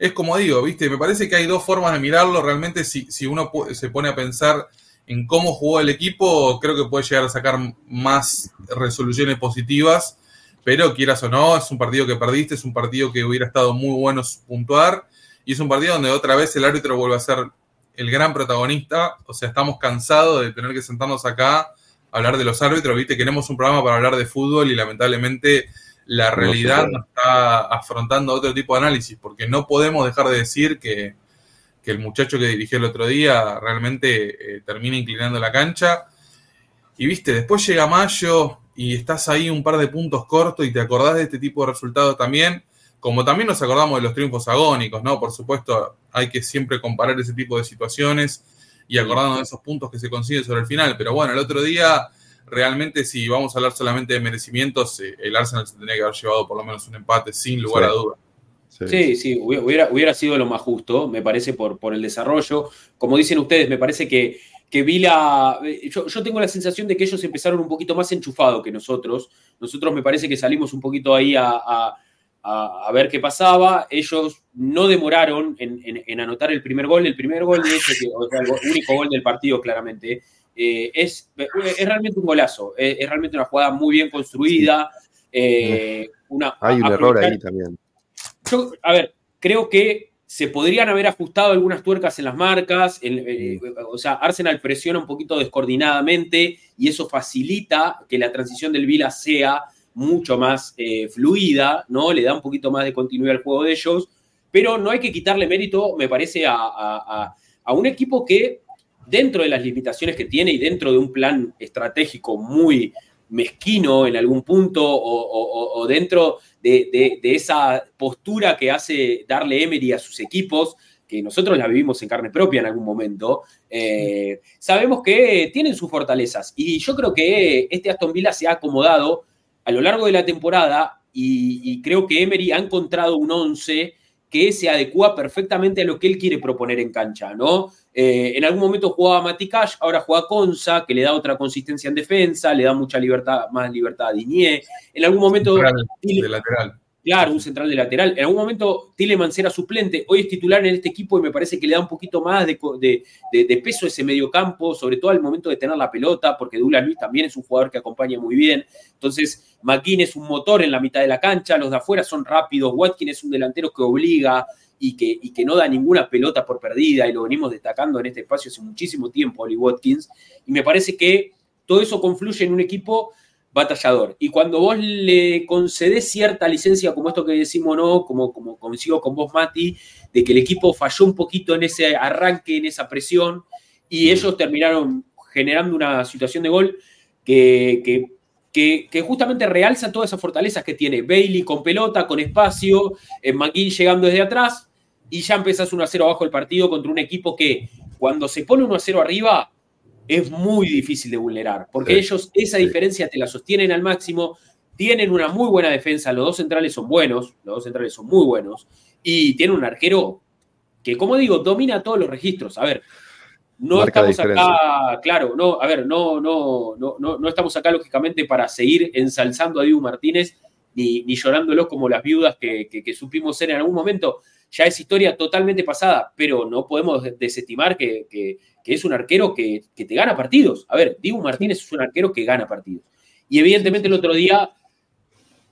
es como digo, viste, me parece que hay dos formas de mirarlo. Realmente, si, si uno se pone a pensar en cómo jugó el equipo, creo que puede llegar a sacar más resoluciones positivas, pero quieras o no, es un partido que perdiste, es un partido que hubiera estado muy bueno puntuar, y es un partido donde otra vez el árbitro vuelve a ser el gran protagonista, o sea, estamos cansados de tener que sentarnos acá a hablar de los árbitros, viste, queremos un programa para hablar de fútbol y lamentablemente la realidad nos está afrontando otro tipo de análisis, porque no podemos dejar de decir que que el muchacho que dirigió el otro día realmente eh, termina inclinando la cancha. Y viste, después llega mayo y estás ahí un par de puntos cortos y te acordás de este tipo de resultados también, como también nos acordamos de los triunfos agónicos, ¿no? Por supuesto, hay que siempre comparar ese tipo de situaciones y acordarnos de esos puntos que se consiguen sobre el final. Pero bueno, el otro día, realmente, si vamos a hablar solamente de merecimientos, eh, el Arsenal se tenía que haber llevado por lo menos un empate, sin lugar a dudas. Sí, sí, hubiera, hubiera, sido lo más justo, me parece, por, por el desarrollo. Como dicen ustedes, me parece que, que Vila. Eh, yo, yo, tengo la sensación de que ellos empezaron un poquito más enchufados que nosotros. Nosotros me parece que salimos un poquito ahí a, a, a, ver qué pasaba. Ellos no demoraron en, en, anotar el primer gol. El primer gol, de hecho, el único gol del partido, claramente. Eh, es, es, realmente un golazo. Es, realmente una jugada muy bien construida. Eh, una, Hay un error ahí también yo, a ver, creo que se podrían haber ajustado algunas tuercas en las marcas, eh, o sea, Arsenal presiona un poquito descoordinadamente y eso facilita que la transición del Vila sea mucho más fluida, ¿no? Le da un poquito más de continuidad al juego de ellos, pero no hay que quitarle mérito, me parece, a, un equipo que dentro de las limitaciones que tiene y dentro de un plan estratégico muy mezquino en algún punto o dentro de, esa postura que hace darle Emery a sus equipos, que nosotros la vivimos en carne propia en algún momento, eh, sabemos que tienen sus fortalezas. Y yo creo que este Aston Villa se ha acomodado a lo largo de la temporada y, creo que Emery ha encontrado un 11 que se adecua perfectamente a lo que él quiere proponer en cancha, ¿no? Eh, en algún momento jugaba Matikash, ahora juega Conza, que le da otra consistencia en defensa, le da mucha libertad, más libertad a Diñé. En algún momento. de lateral. Claro, un central de lateral. En algún momento Tillemans era suplente, hoy es titular en este equipo y me parece que le da un poquito más de, peso a ese mediocampo, sobre todo al momento de tener la pelota, porque Douglas Luis también es un jugador que acompaña muy bien. Entonces, McKean es un motor en la mitad de la cancha, los de afuera son rápidos, Watkins es un delantero que obliga y que, y que no da ninguna pelota por perdida, y lo venimos destacando en este espacio hace muchísimo tiempo, Oli Watkins, y me parece que todo eso confluye en un equipo batallador. Y cuando vos le concedés cierta licencia, como esto que decimos, ¿no? Como, como consigo con vos, Mati, de que el equipo falló un poquito en ese arranque, en esa presión, y mm. ellos terminaron generando una situación de gol que, que, justamente realza todas esas fortalezas que tiene Bailey con pelota, con espacio, en McGinn llegando desde atrás, y ya empezás 1 a 0 abajo el partido contra un equipo que cuando se pone 1 a 0 arriba, es muy difícil de vulnerar, porque ellos esa diferencia te la sostienen al máximo, tienen una muy buena defensa, los dos centrales son buenos, los dos centrales son muy buenos, y tiene un arquero que, como digo, domina todos los registros. A ver, no estamos acá, claro, no, a ver, no, no, no, no, estamos acá lógicamente para seguir ensalzando a Diego Martínez ni, ni llorándolo como las viudas que, que supimos ser en algún momento ya es historia totalmente pasada, pero no podemos desestimar que, es un arquero que, te gana partidos. A ver, Dibu Martínez es un arquero que gana partidos. Y evidentemente el otro día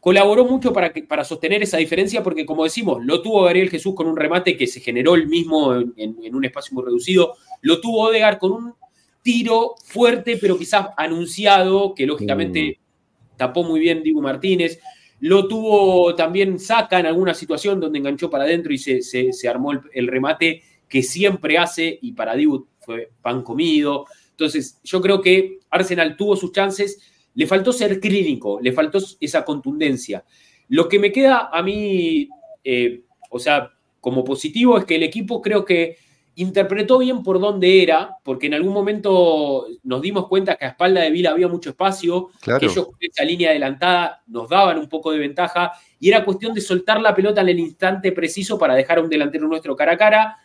colaboró mucho para, para sostener esa diferencia, porque como decimos, lo tuvo Gabriel Jesús con un remate que se generó el mismo en, un espacio muy reducido, lo tuvo Odegar con un tiro fuerte, pero quizás anunciado, que lógicamente mm. tapó muy bien Dibu Martínez. Lo tuvo también Saca en alguna situación donde enganchó para adentro y se, armó el, remate que siempre hace y para Dibu fue pan comido. Entonces, yo creo que Arsenal tuvo sus chances, le faltó ser clínico, le faltó esa contundencia. Lo que me queda a mí, eh, o sea, como positivo es que el equipo creo que interpretó bien por dónde era, porque en algún momento nos dimos cuenta que a espalda de Vila había mucho espacio, que ellos con esa línea adelantada nos daban un poco de ventaja, y era cuestión de soltar la pelota en el instante preciso para dejar a un delantero nuestro cara a cara.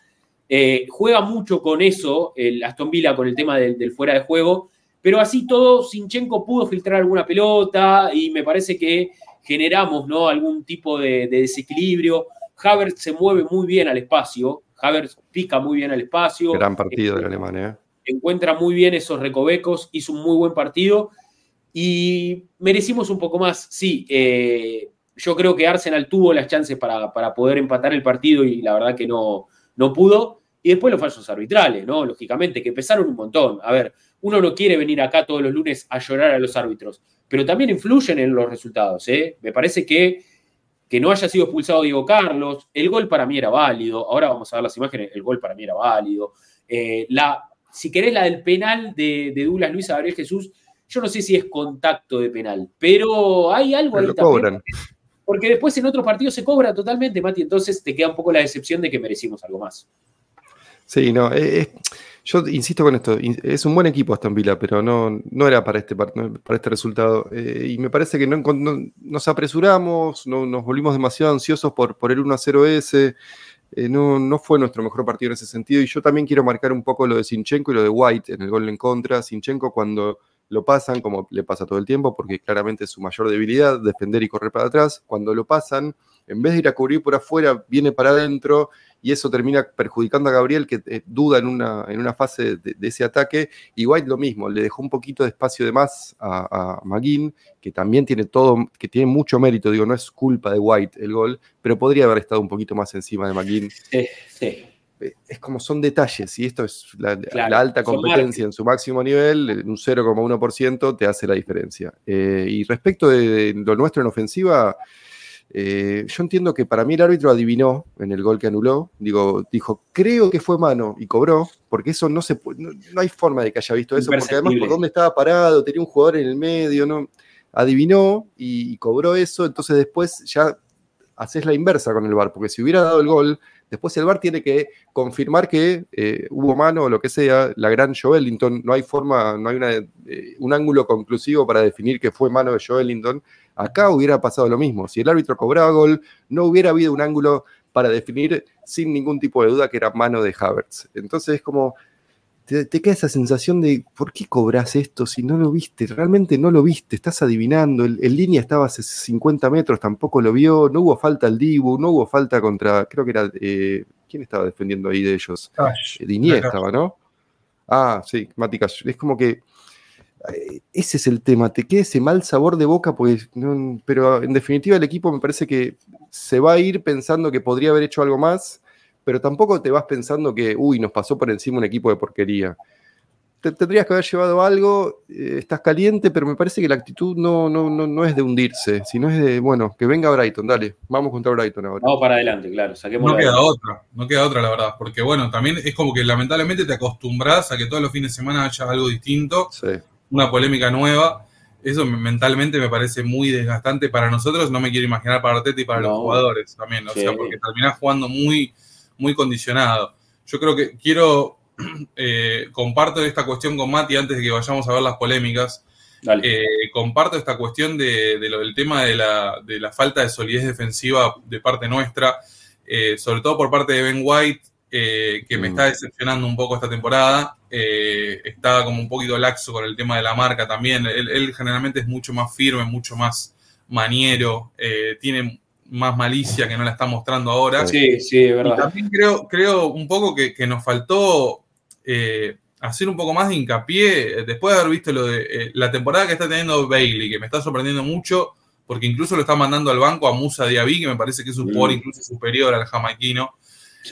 Eh, juega mucho con eso el Aston Villa, con el tema del, fuera de juego, pero así todo, Sinchenko pudo filtrar alguna pelota y me parece que generamos ¿no? algún tipo de, de desequilibrio. Havertz se mueve muy bien al espacio, Havertz pica muy bien al espacio. Gran partido de Alemania. Encuentra muy bien esos recovecos, hizo un muy buen partido y merecimos un poco más. Sí, eh, yo creo que Arsenal tuvo las chances para, poder empatar el partido y la verdad que no, no pudo. Y después los falsos arbitrales, ¿no? Lógicamente, que pesaron un montón. A ver, uno no quiere venir acá todos los lunes a llorar a los árbitros, pero también influyen en los resultados. ¿eh? Me parece que que no haya sido expulsado Diego Carlos, el gol para mí era válido, ahora vamos a ver las imágenes, el gol para mí era válido. Eh, la, si querés la del penal de, de Douglas Luis a Gabriel Jesús, yo no sé si es contacto de penal, pero hay algo ahí también. Porque después en otros partidos se cobra totalmente, Mati, entonces te queda un poco la decepción de que merecimos algo más. Sí, no, es, yo insisto con esto, es un buen equipo Aston Villa, pero no, no era para este, para este resultado. Eh, y me parece que no, nos apresuramos, no, nos volvimos demasiado ansiosos por, por el 1-0S. Eh, no, no, fue nuestro mejor partido en ese sentido. Y yo también quiero marcar un poco lo de Sinchenko y lo de White en el gol en contra. Sinchenko cuando lo pasan, como le pasa todo el tiempo, porque claramente es su mayor debilidad, defender y correr para atrás. Cuando lo pasan, en vez de ir a cubrir por afuera, viene para adentro y eso termina perjudicando a Gabriel, que eh, duda en una, en una fase de, ese ataque. Y White lo mismo, le dejó un poquito de espacio de más a, a McGinn, que también tiene todo, que tiene mucho mérito, digo, no es culpa de White el gol, pero podría haber estado un poquito más encima de McGinn. Sí, sí eh, es como son detalles, y esto es la, alta competencia en su máximo nivel, un 0,1% te hace la diferencia. Eh, y respecto de, lo nuestro en ofensiva, eh, yo entiendo que para mí el árbitro adivinó en el gol que anuló. Digo, dijo, creo que fue mano y cobró, porque eso no se no, no hay forma de que haya visto eso, porque además por dónde estaba parado, tenía un jugador en el medio, no adivinó y, cobró eso, entonces después ya haces la inversa con el VAR, porque si hubiera dado el gol, después el VAR tiene que confirmar que eh, hubo mano o lo que sea, la gran Joelinton, no hay forma, no hay eh, un ángulo conclusivo para definir que fue mano de Joelinton, Acá hubiera pasado lo mismo. Si el árbitro cobraba gol, no hubiera habido un ángulo para definir sin ningún tipo de duda que era mano de Havertz. Entonces es como, te, queda esa sensación de, ¿por qué cobras esto si no lo viste? Realmente no lo viste, estás adivinando. El, línea estaba a 50 metros, tampoco lo vio, no hubo falta al Dibu, no hubo falta contra, creo que era, eh, ¿quién estaba defendiendo ahí de ellos? Eh, Dinier estaba, ¿no? Ah, sí, Mati Es como que eh, ese es el tema, te queda ese mal sabor de boca, pues, pero en definitiva el equipo me parece que se va a ir pensando que podría haber hecho algo más, pero tampoco te vas pensando que, uy, nos pasó por encima un equipo de porquería tendrías que haber llevado algo, eh, estás caliente, pero me parece que la actitud no, no, no, no, es de hundirse, sino es de, bueno, que venga Brighton, dale, vamos contra Brighton ahora. Vamos para adelante, claro. no queda otra, no queda otra, la verdad, porque bueno, también es como que lamentablemente te acostumbras a que todos los fines de semana haya algo distinto, una polémica nueva. Eso mentalmente me parece muy desgastante para nosotros, no me quiero imaginar para Arteta y para los jugadores también, o sea, porque terminás jugando muy, muy condicionado. Yo creo que quiero eh, comparto esta cuestión con Mati antes de que vayamos a ver las polémicas. Eh, comparto esta cuestión de, lo, del tema de la, falta de solidez defensiva de parte nuestra, eh, sobre todo por parte de Ben White, que me mm. está decepcionando un poco esta temporada. está como un poquito laxo con el tema de la marca también. Él, generalmente es mucho más firme, mucho más maniero, tiene más malicia que no la está mostrando ahora. Sí, sí, es verdad. también creo, creo un poco que, que nos faltó eh, hacer un poco más de hincapié, eh, después de haber visto lo de eh, la temporada que está teniendo Bailey, que me está sorprendiendo mucho, porque incluso lo está mandando al banco a Musa Diaby, que me parece que es un jugador incluso superior al jamaiquino.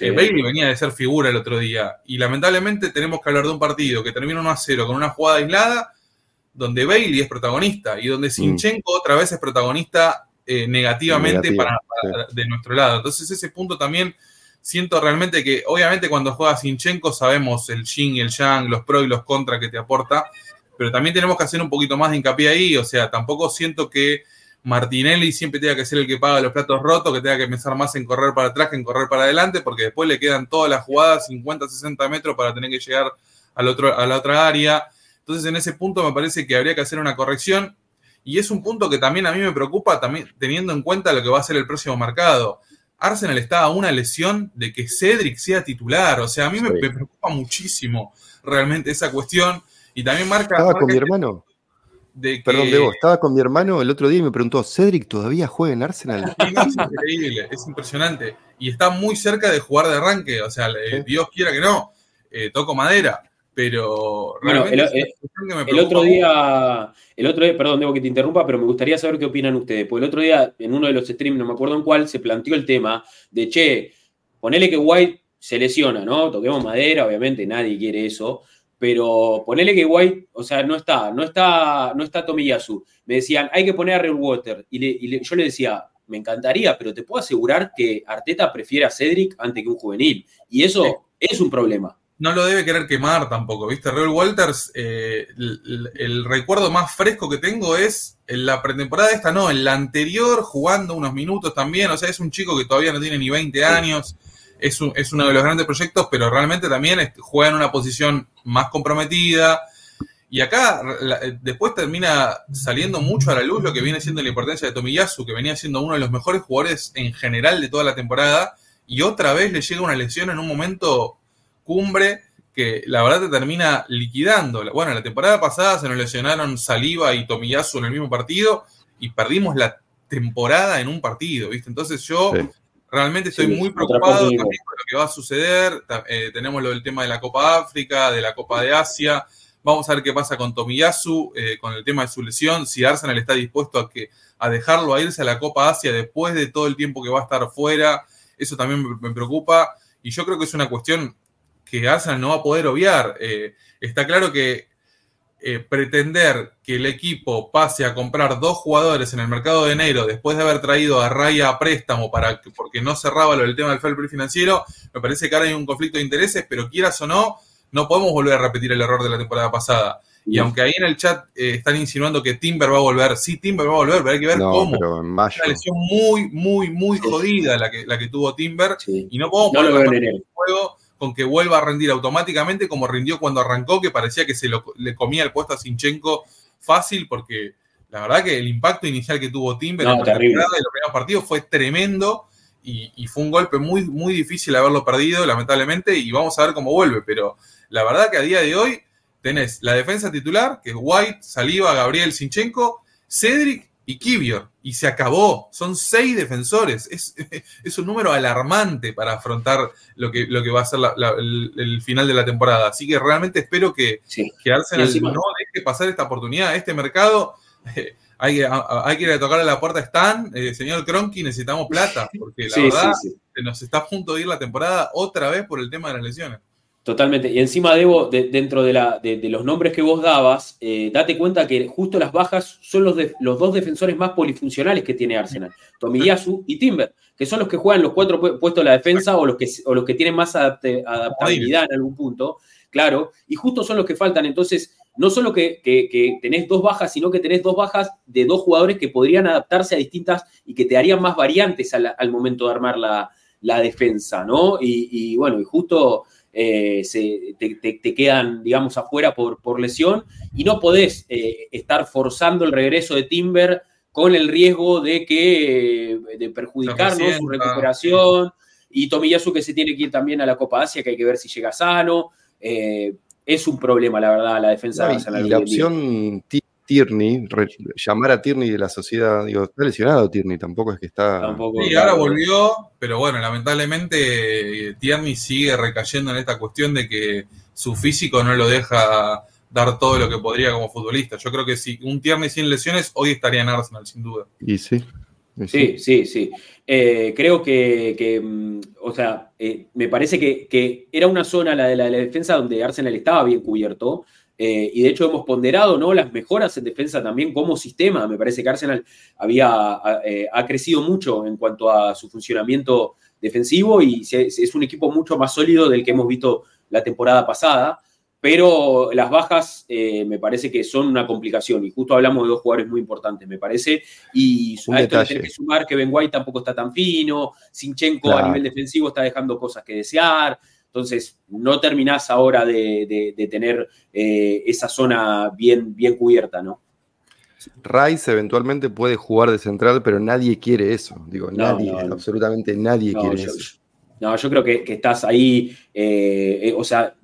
Bailey venía de ser figura el otro día, y lamentablemente tenemos que hablar de un partido que termina 1 a 0 con una jugada aislada, donde Bailey es protagonista y donde mm. Sinchenko otra vez es protagonista negativamente para, de nuestro lado. Entonces ese punto también siento realmente que, obviamente, cuando juega Sinchenko sabemos el yin y el yang, los pros y los contras que te aporta, pero también tenemos que hacer un poquito más de hincapié ahí. O sea, tampoco siento que Martinelli siempre tenga que ser el que paga los platos rotos, que tenga que pensar más en correr para atrás que en correr para adelante, porque después le quedan todas las jugadas 50, 60 metros para tener que llegar al otro, a la otra área. Entonces, en ese punto me parece que habría que hacer una corrección. Y es un punto que también a mí me preocupa, también teniendo en cuenta lo que va a ser el próximo mercado. Arsenal está a una lesión de que Cedric sea titular. O sea, a mí me, preocupa muchísimo realmente esa cuestión. Y también marca. Estaba con mi hermano. Perdón, Debo, estaba con mi hermano el otro día y me preguntó: ¿Cedric todavía juega en Arsenal? es increíble, es impresionante. Y está muy cerca de jugar de arranque. O sea, Dios quiera que no. Eh, toco madera. Pero bueno, el, otro día, el otro día, perdón, debo que te interrumpa, pero me gustaría saber qué opinan ustedes. Porque el otro día, en uno de los streams, no me acuerdo en cuál, se planteó el tema de che, ponele que White se lesiona, ¿no? Toquemos madera, obviamente nadie quiere eso, pero ponele que White, o sea, no está, no está, no está Tomiyasu. Me decían, hay que poner a Real Water. Y, yo le decía, me encantaría, pero te puedo asegurar que Arteta prefiere a Cedric antes que un juvenil. Y eso es un problema no lo debe querer quemar tampoco, ¿viste? Real Walters, eh, el, recuerdo más fresco que tengo es en la pretemporada esta, no, en la anterior, jugando unos minutos también, o sea, es un chico que todavía no tiene ni 20 años, es, es uno de los grandes proyectos, pero realmente también juega en una posición más comprometida. Y acá eh, después termina saliendo mucho a la luz lo que viene siendo la importancia de Tomiyasu, que venía siendo uno de los mejores jugadores en general de toda la temporada, y otra vez le llega una lesión en un momento cumbre que la verdad te termina liquidando. Bueno, la temporada pasada se nos lesionaron Saliva y Tomiyasu en el mismo partido y perdimos la temporada en un partido, ¿viste? Entonces yo realmente estoy muy preocupado con lo que va a suceder. Eh, tenemos lo del tema de la Copa África, de la Copa de Asia. Vamos a ver qué pasa con Tomiyasu, eh, con el tema de su lesión, si Arsenal está dispuesto a, que, a dejarlo a irse a la Copa Asia después de todo el tiempo que va a estar fuera. Eso también me preocupa. Y yo creo que es una cuestión que Arsenal no va a poder obviar. Eh, está claro que eh, pretender que el equipo pase a comprar dos jugadores en el mercado de enero después de haber traído a Raya a préstamo para porque no cerraba lo del tema del fair play financiero, me parece que ahora hay un conflicto de intereses, pero quieras o no, no podemos volver a repetir el error de la temporada pasada. Y aunque ahí en el chat eh, están insinuando que Timber va a volver, sí, Timber va a volver, pero hay que ver cómo. Pero en Una lesión muy, muy, muy jodida la que, la que tuvo Timber. Y no podemos poner el juego con que vuelva a rendir automáticamente como rindió cuando arrancó, que parecía que se le comía el puesto a Sinchenko fácil, porque la verdad que el impacto inicial que tuvo Timber en la temporada de los primeros partidos fue tremendo y, fue un golpe muy, muy difícil haberlo perdido, lamentablemente, y vamos a ver cómo vuelve. Pero la verdad que a día de hoy tenés la defensa titular, que es White, Saliva, Gabriel, Sinchenko, Cedric y Kivior, y se acabó. Son seis defensores. Es, es, un número alarmante para afrontar lo que, lo que va a ser el, final de la temporada. Así que realmente espero que, que Arsenal no deje pasar esta oportunidad. Este mercado, eh, hay, hay, que ir a tocar a la puerta Stan. Eh, señor Cronky, necesitamos plata, porque la verdad nos está a punto de ir la temporada otra vez por el tema de las lesiones. Totalmente. Y encima, Debo, dentro de, la, de, los nombres que vos dabas, eh, date cuenta que justo las bajas son los, los dos defensores más polifuncionales que tiene Arsenal, Tomiyasu y Timber, que son los que juegan los cuatro puestos de la defensa o los que, o los que tienen más adaptabilidad en algún punto, claro, y justo son los que faltan. Entonces, no solo que, que, tenés dos bajas, sino que tenés dos bajas de dos jugadores que podrían adaptarse a distintas y que te harían más variantes al, al momento de armar la, la defensa, ¿no? Y, y bueno, y justo eh, se, te, quedan, digamos, afuera por, por lesión y no podés eh, estar forzando el regreso de Timber con el riesgo de que de perjudicar su recuperación. Y Tomiyasu que se tiene que ir también a la Copa Asia que hay que ver si llega sano. Eh, es un problema la verdad la defensa no, y, la opción Tierney, llamar a Tierney de la sociedad, digo, está lesionado Tierney, tampoco es que está... Tampoco, sí, ahora volvió, pero bueno, lamentablemente eh, Tierney sigue recayendo en esta cuestión de que su físico no lo deja dar todo lo que podría como futbolista. Yo creo que si un Tierney sin lesiones, hoy estaría en Arsenal, sin duda. Y sí. Sí, sí, sí. Eh, creo que, mm, o sea, eh, me parece que, que, era una zona, la de la defensa, donde Arsenal estaba bien cubierto. Eh, y de hecho hemos ponderado ¿no? las mejoras en defensa también como sistema. Me parece que Arsenal había, eh, ha crecido mucho en cuanto a su funcionamiento defensivo y es un equipo mucho más sólido del que hemos visto la temporada pasada. pero las bajas eh, me parece que son una complicación y justo hablamos de dos jugadores muy importantes, me parece. Y Un a esto le detalle. tenés que sumar que Ben White tampoco está tan fino, Sinchenko a nivel defensivo está dejando cosas que desear. Entonces, no terminás ahora de, de- de tener eh, esa zona bien, bien cubierta, ¿no? Rice eventualmente puede jugar de central, pero nadie quiere eso. Digo, No, nadie, no, no. absolutamente nadie quiere yo, eso. no, yo creo que, que estás ahí, eh, eh, o sea,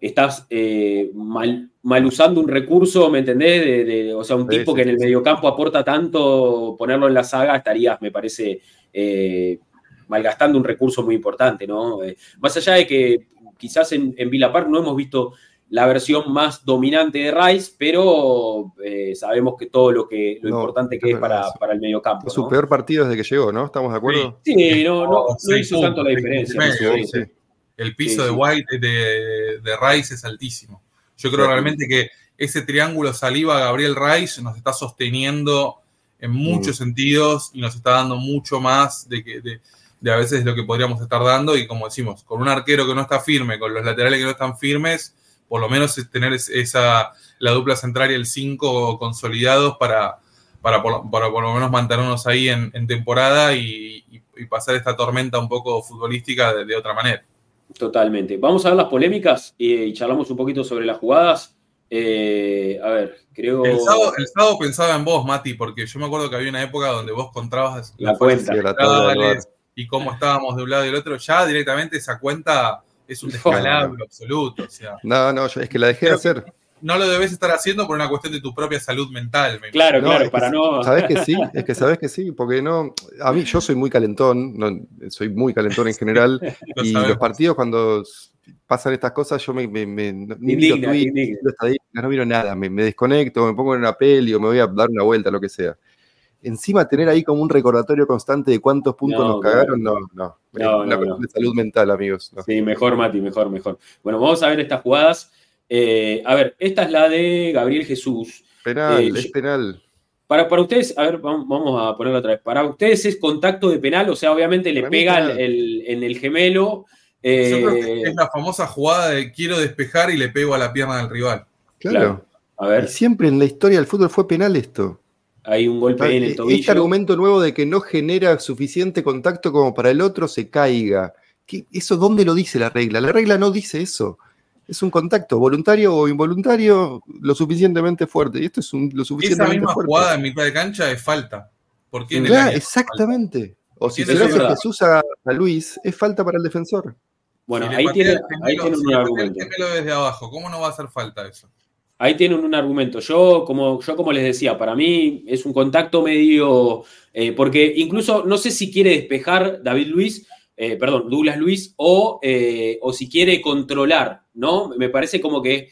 estás eh, mal, mal usando un recurso, ¿me entendés? De, de- o sea, un Sí, tipo sí, que en el sí. mediocampo aporta tanto, ponerlo en la saga, estarías, me parece, eh, malgastando un recurso muy importante, ¿no? Eh, más allá de que quizás en, en Villa Park no hemos visto la versión más dominante de Rice, pero eh, sabemos que todo lo que lo No, importante que es es para, para el mediocampo. Fue su ¿no? peor partido desde que llegó, ¿no? ¿Estamos de acuerdo? Sí, no, no, hizo tanto la diferencia. medio, Sí. El piso Sí, de. White, de, de Rice es altísimo. Yo creo Sí. realmente que ese triángulo Saliba-Gabriel Rice nos está sosteniendo en muchos sentidos y nos está dando mucho más de, que, de, de a veces lo que podríamos estar dando. Y como decimos, con un arquero que no está firme, con los laterales que no están firmes, por lo menos es tener es- esa, la dupla central y el 5 consolidados para, para, por, para por lo menos mantenernos ahí en, en temporada y, y- y pasar esta tormenta un poco futbolística de, de otra manera. Totalmente. Vamos a ver las polémicas y, y charlamos un poquito sobre las jugadas. Eh, a ver, creo. El sábado, el sábado pensaba en vos, Mati, porque yo me acuerdo que había una época donde vos contabas La las cuenta. Y cómo estábamos de un lado y del otro. Ya directamente esa cuenta es un descalabro absoluto. O sea, No, no, yo- es que la dejé de hacer. no lo debes estar haciendo por una cuestión de tu propia salud mental. me Claro, No, claro, que para no. ¿Sabes que sí? Es que sabes que sí, porque no. A mí, yo soy muy calentón, no, soy muy calentón en general, Lo y sabemos. los partidos cuando pasan estas cosas, yo me, me- me- no- ni Indigna, miro tweets, no miro nada, me, me desconecto, me pongo en una peli o me voy a dar una vuelta, lo que sea. Encima tener ahí como un recordatorio constante de cuántos puntos No, nos cagaron, no, no. Es No, una no, cuestión no. de salud mental, amigos. no. Sí, mejor, Mati, mejor, mejor. Bueno, vamos a ver estas jugadas. Eh, a ver, esta es la de Gabriel Jesús. Penal, Eh, es penal. Para, para ustedes, a ver, vam- vamos a ponerlo otra vez. Para ustedes es contacto de penal, o sea, obviamente le pega el- en el gemelo. Yo creo eh, que es la famosa jugada de quiero despejar y le pego a la pierna del rival. Claro. claro. a Y ver, siempre en la historia del fútbol fue penal esto. Hay un golpe en el Este tobillo. argumento nuevo de que no genera suficiente contacto como para el otro se caiga. ¿Qué- ¿Eso dónde lo dice la regla? La regla no dice eso. Es un contacto voluntario o involuntario lo suficientemente fuerte. Y esto es un, lo Esa suficientemente misma fuerte. jugada en mitad de cancha es falta. Porque en el Claro, área- exactamente. O si Tiene se lo hace. Jesús a, a Luis, es falta para el defensor. Bueno, ahí gemelo- ahí tienen si un argumento. desde abajo, ¿cómo no va a hacer falta eso? Ahí tienen un argumento. Yo, como, yo, como les decía, para mí es un contacto medio. eh, porque incluso no sé si quiere despejar David Luis, eh, perdón, Douglas Luis, o, eh, o si quiere controlar, ¿no? Me parece como que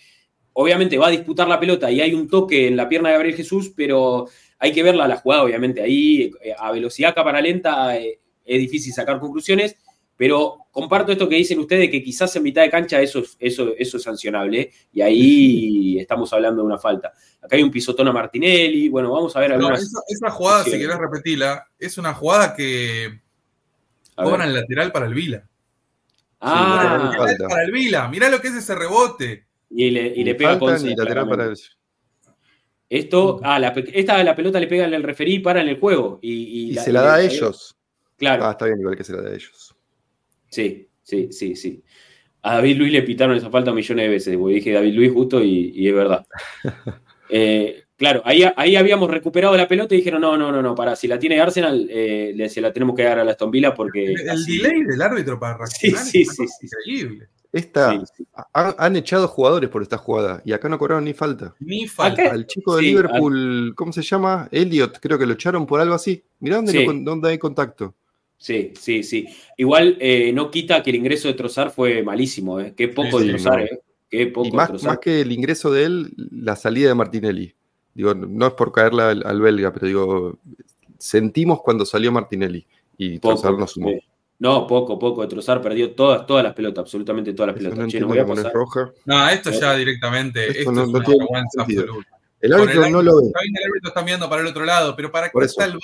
obviamente va a disputar la pelota y hay un toque en la pierna de Gabriel Jesús, pero hay que verla la jugada, obviamente. Ahí, a velocidad cámara lenta, es difícil sacar conclusiones. Pero comparto esto que dicen ustedes, que quizás en mitad de cancha eso, es- eso, eso es sancionable, y ahí estamos hablando de una falta. Acá hay un pisotón a Martinelli, bueno, vamos a ver No, algunas. esa, esa jugada, si querés repetirla, es una jugada que cobran el lateral para el Vila. Ah, Sí, Lateral para el Vila. Mirá lo que es ese rebote. y le, y le pega ni lateral para él. Esto, ah, la, esta la pelota le pega en el referí y para en el juego. Y, Y se la da a ellos. Claro, Ah, está bien, igual que se la da a ellos. Sí, sí, sí, sí. A David Luis le pitaron esa falta millones de veces, porque dije David Luis justo y, y es verdad. Eh, claro, ahí, ahí habíamos recuperado la pelota y dijeron, no, no, no, no, para, si la tiene Arsenal, eh, le- se la tenemos que dar a la Villa porque... El, el así- delay del árbitro para reaccionar Sí, sí, sí, sí. increíble. Esta, sí, sí. han, han echado jugadores por esta jugada y acá no cobraron ni falta. Ni falta. Al chico de Sí, Liverpool, ¿cómo se llama? Elliot, creo que lo echaron por algo así. Mirá dónde, Sí. lo- dónde hay contacto. Sí, sí, sí. Igual eh, no quita que el ingreso de Trozar fue malísimo, ¿eh? Qué poco Sí, de Trozar, no. ¿eh? Qué poco Y de más, Trossard. más que el ingreso de él, la salida de Martinelli. Digo, no es por caerle al, al belga, pero digo, sentimos cuando salió Martinelli y Poco, Trossard no sumó. sí. No, poco, poco. De Trozar perdió todas, todas las pelotas, absolutamente todas las Eso pelotas. no Che, no entiendo voy a pasar. roja. No, esto ya directamente, Esto esto, no- es no una tiene vergüenza sentido. absoluta. El árbitro el no lo ve. El árbitro está mirando para el otro lado, pero ¿para qué Por está el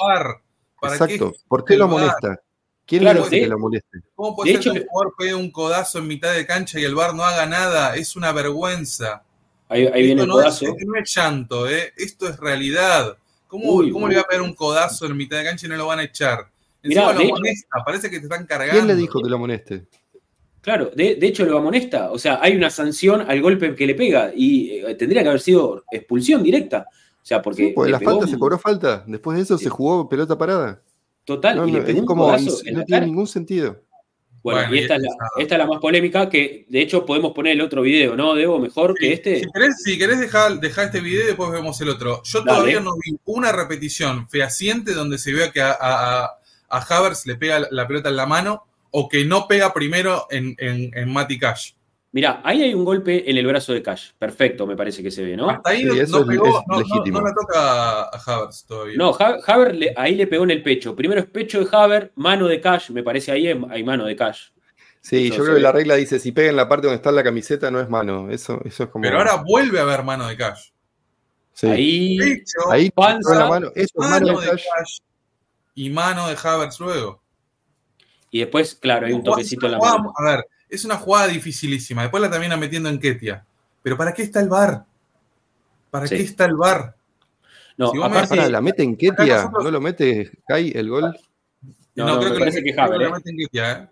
Exacto. qué? ¿Por qué lo VAR? Amonesta? ¿Quién Claro, le dice de- que lo moleste? ¿Cómo puede De ser hecho- que un jugador pegue un codazo en mitad de cancha y el VAR no haga nada? Es una vergüenza. Ahí, ahí viene el no es, codazo. esto no es llanto, ¿eh? esto es realidad. ¿Cómo, Uy, cómo uy. le va a pegar un codazo en mitad de cancha y no lo van a echar? Mirá, Encima de lo molesta, parece que te están cargando. ¿Quién le dijo que lo moleste? Claro, de, de hecho lo amonesta. O sea, hay una sanción al golpe que le pega y eh, tendría que haber sido expulsión directa. O sea, porque. Sí, pues le la pegó falta un- se cobró falta. Después de eso se jugó pelota parada. Total, No, y le no, pegó es un como, codazo en no la tiene cara. ningún sentido. Bueno, Bueno, y esta es, la, esa- esta es la más polémica, que de hecho podemos poner el otro video, ¿no, Debo? Mejor que este. Si querés, si querés dejar, dejar este video y después vemos el otro. Yo Dale. todavía no vi una repetición fehaciente donde se vea que a, a, a- a Havertz le pega la, la pelota en la mano o que no pega primero en, en, en Mati Cash. Mirá, ahí hay un golpe en el brazo de Cash. Perfecto, me parece que se ve, ¿no? Hasta ahí Sí, no, eso no es- pegó, es no, no- legítimo. no la toca a Havertz todavía. No, Ha- Haver le- ahí le pegó en el pecho. Primero es pecho de Haver, mano de Cash, me parece ahí hay mano de Cash. Sí, Eso yo creo que la regla dice, si pega en la parte donde está la camiseta no es mano. Eso, eso es como... Pero ahora vuelve a haber mano de Cash. Sí. Ahí, De hecho, Ahí panza, la mano. Eso es mano de de Cash. Cash y mano de Havertz luego. y después, claro, hay un toquecito en la mano. jugada- A ver, es una jugada dificilísima. Después la termina metiendo en Ketia. Pero ¿para qué está el VAR? ¿Para Sí. qué está el VAR? No, Si me la mete en Ketia, nosotros- ¿no lo mete Kai el gol? No, no, me creo parece que Havertz, la ¿eh? mete en Ketia, ¿eh?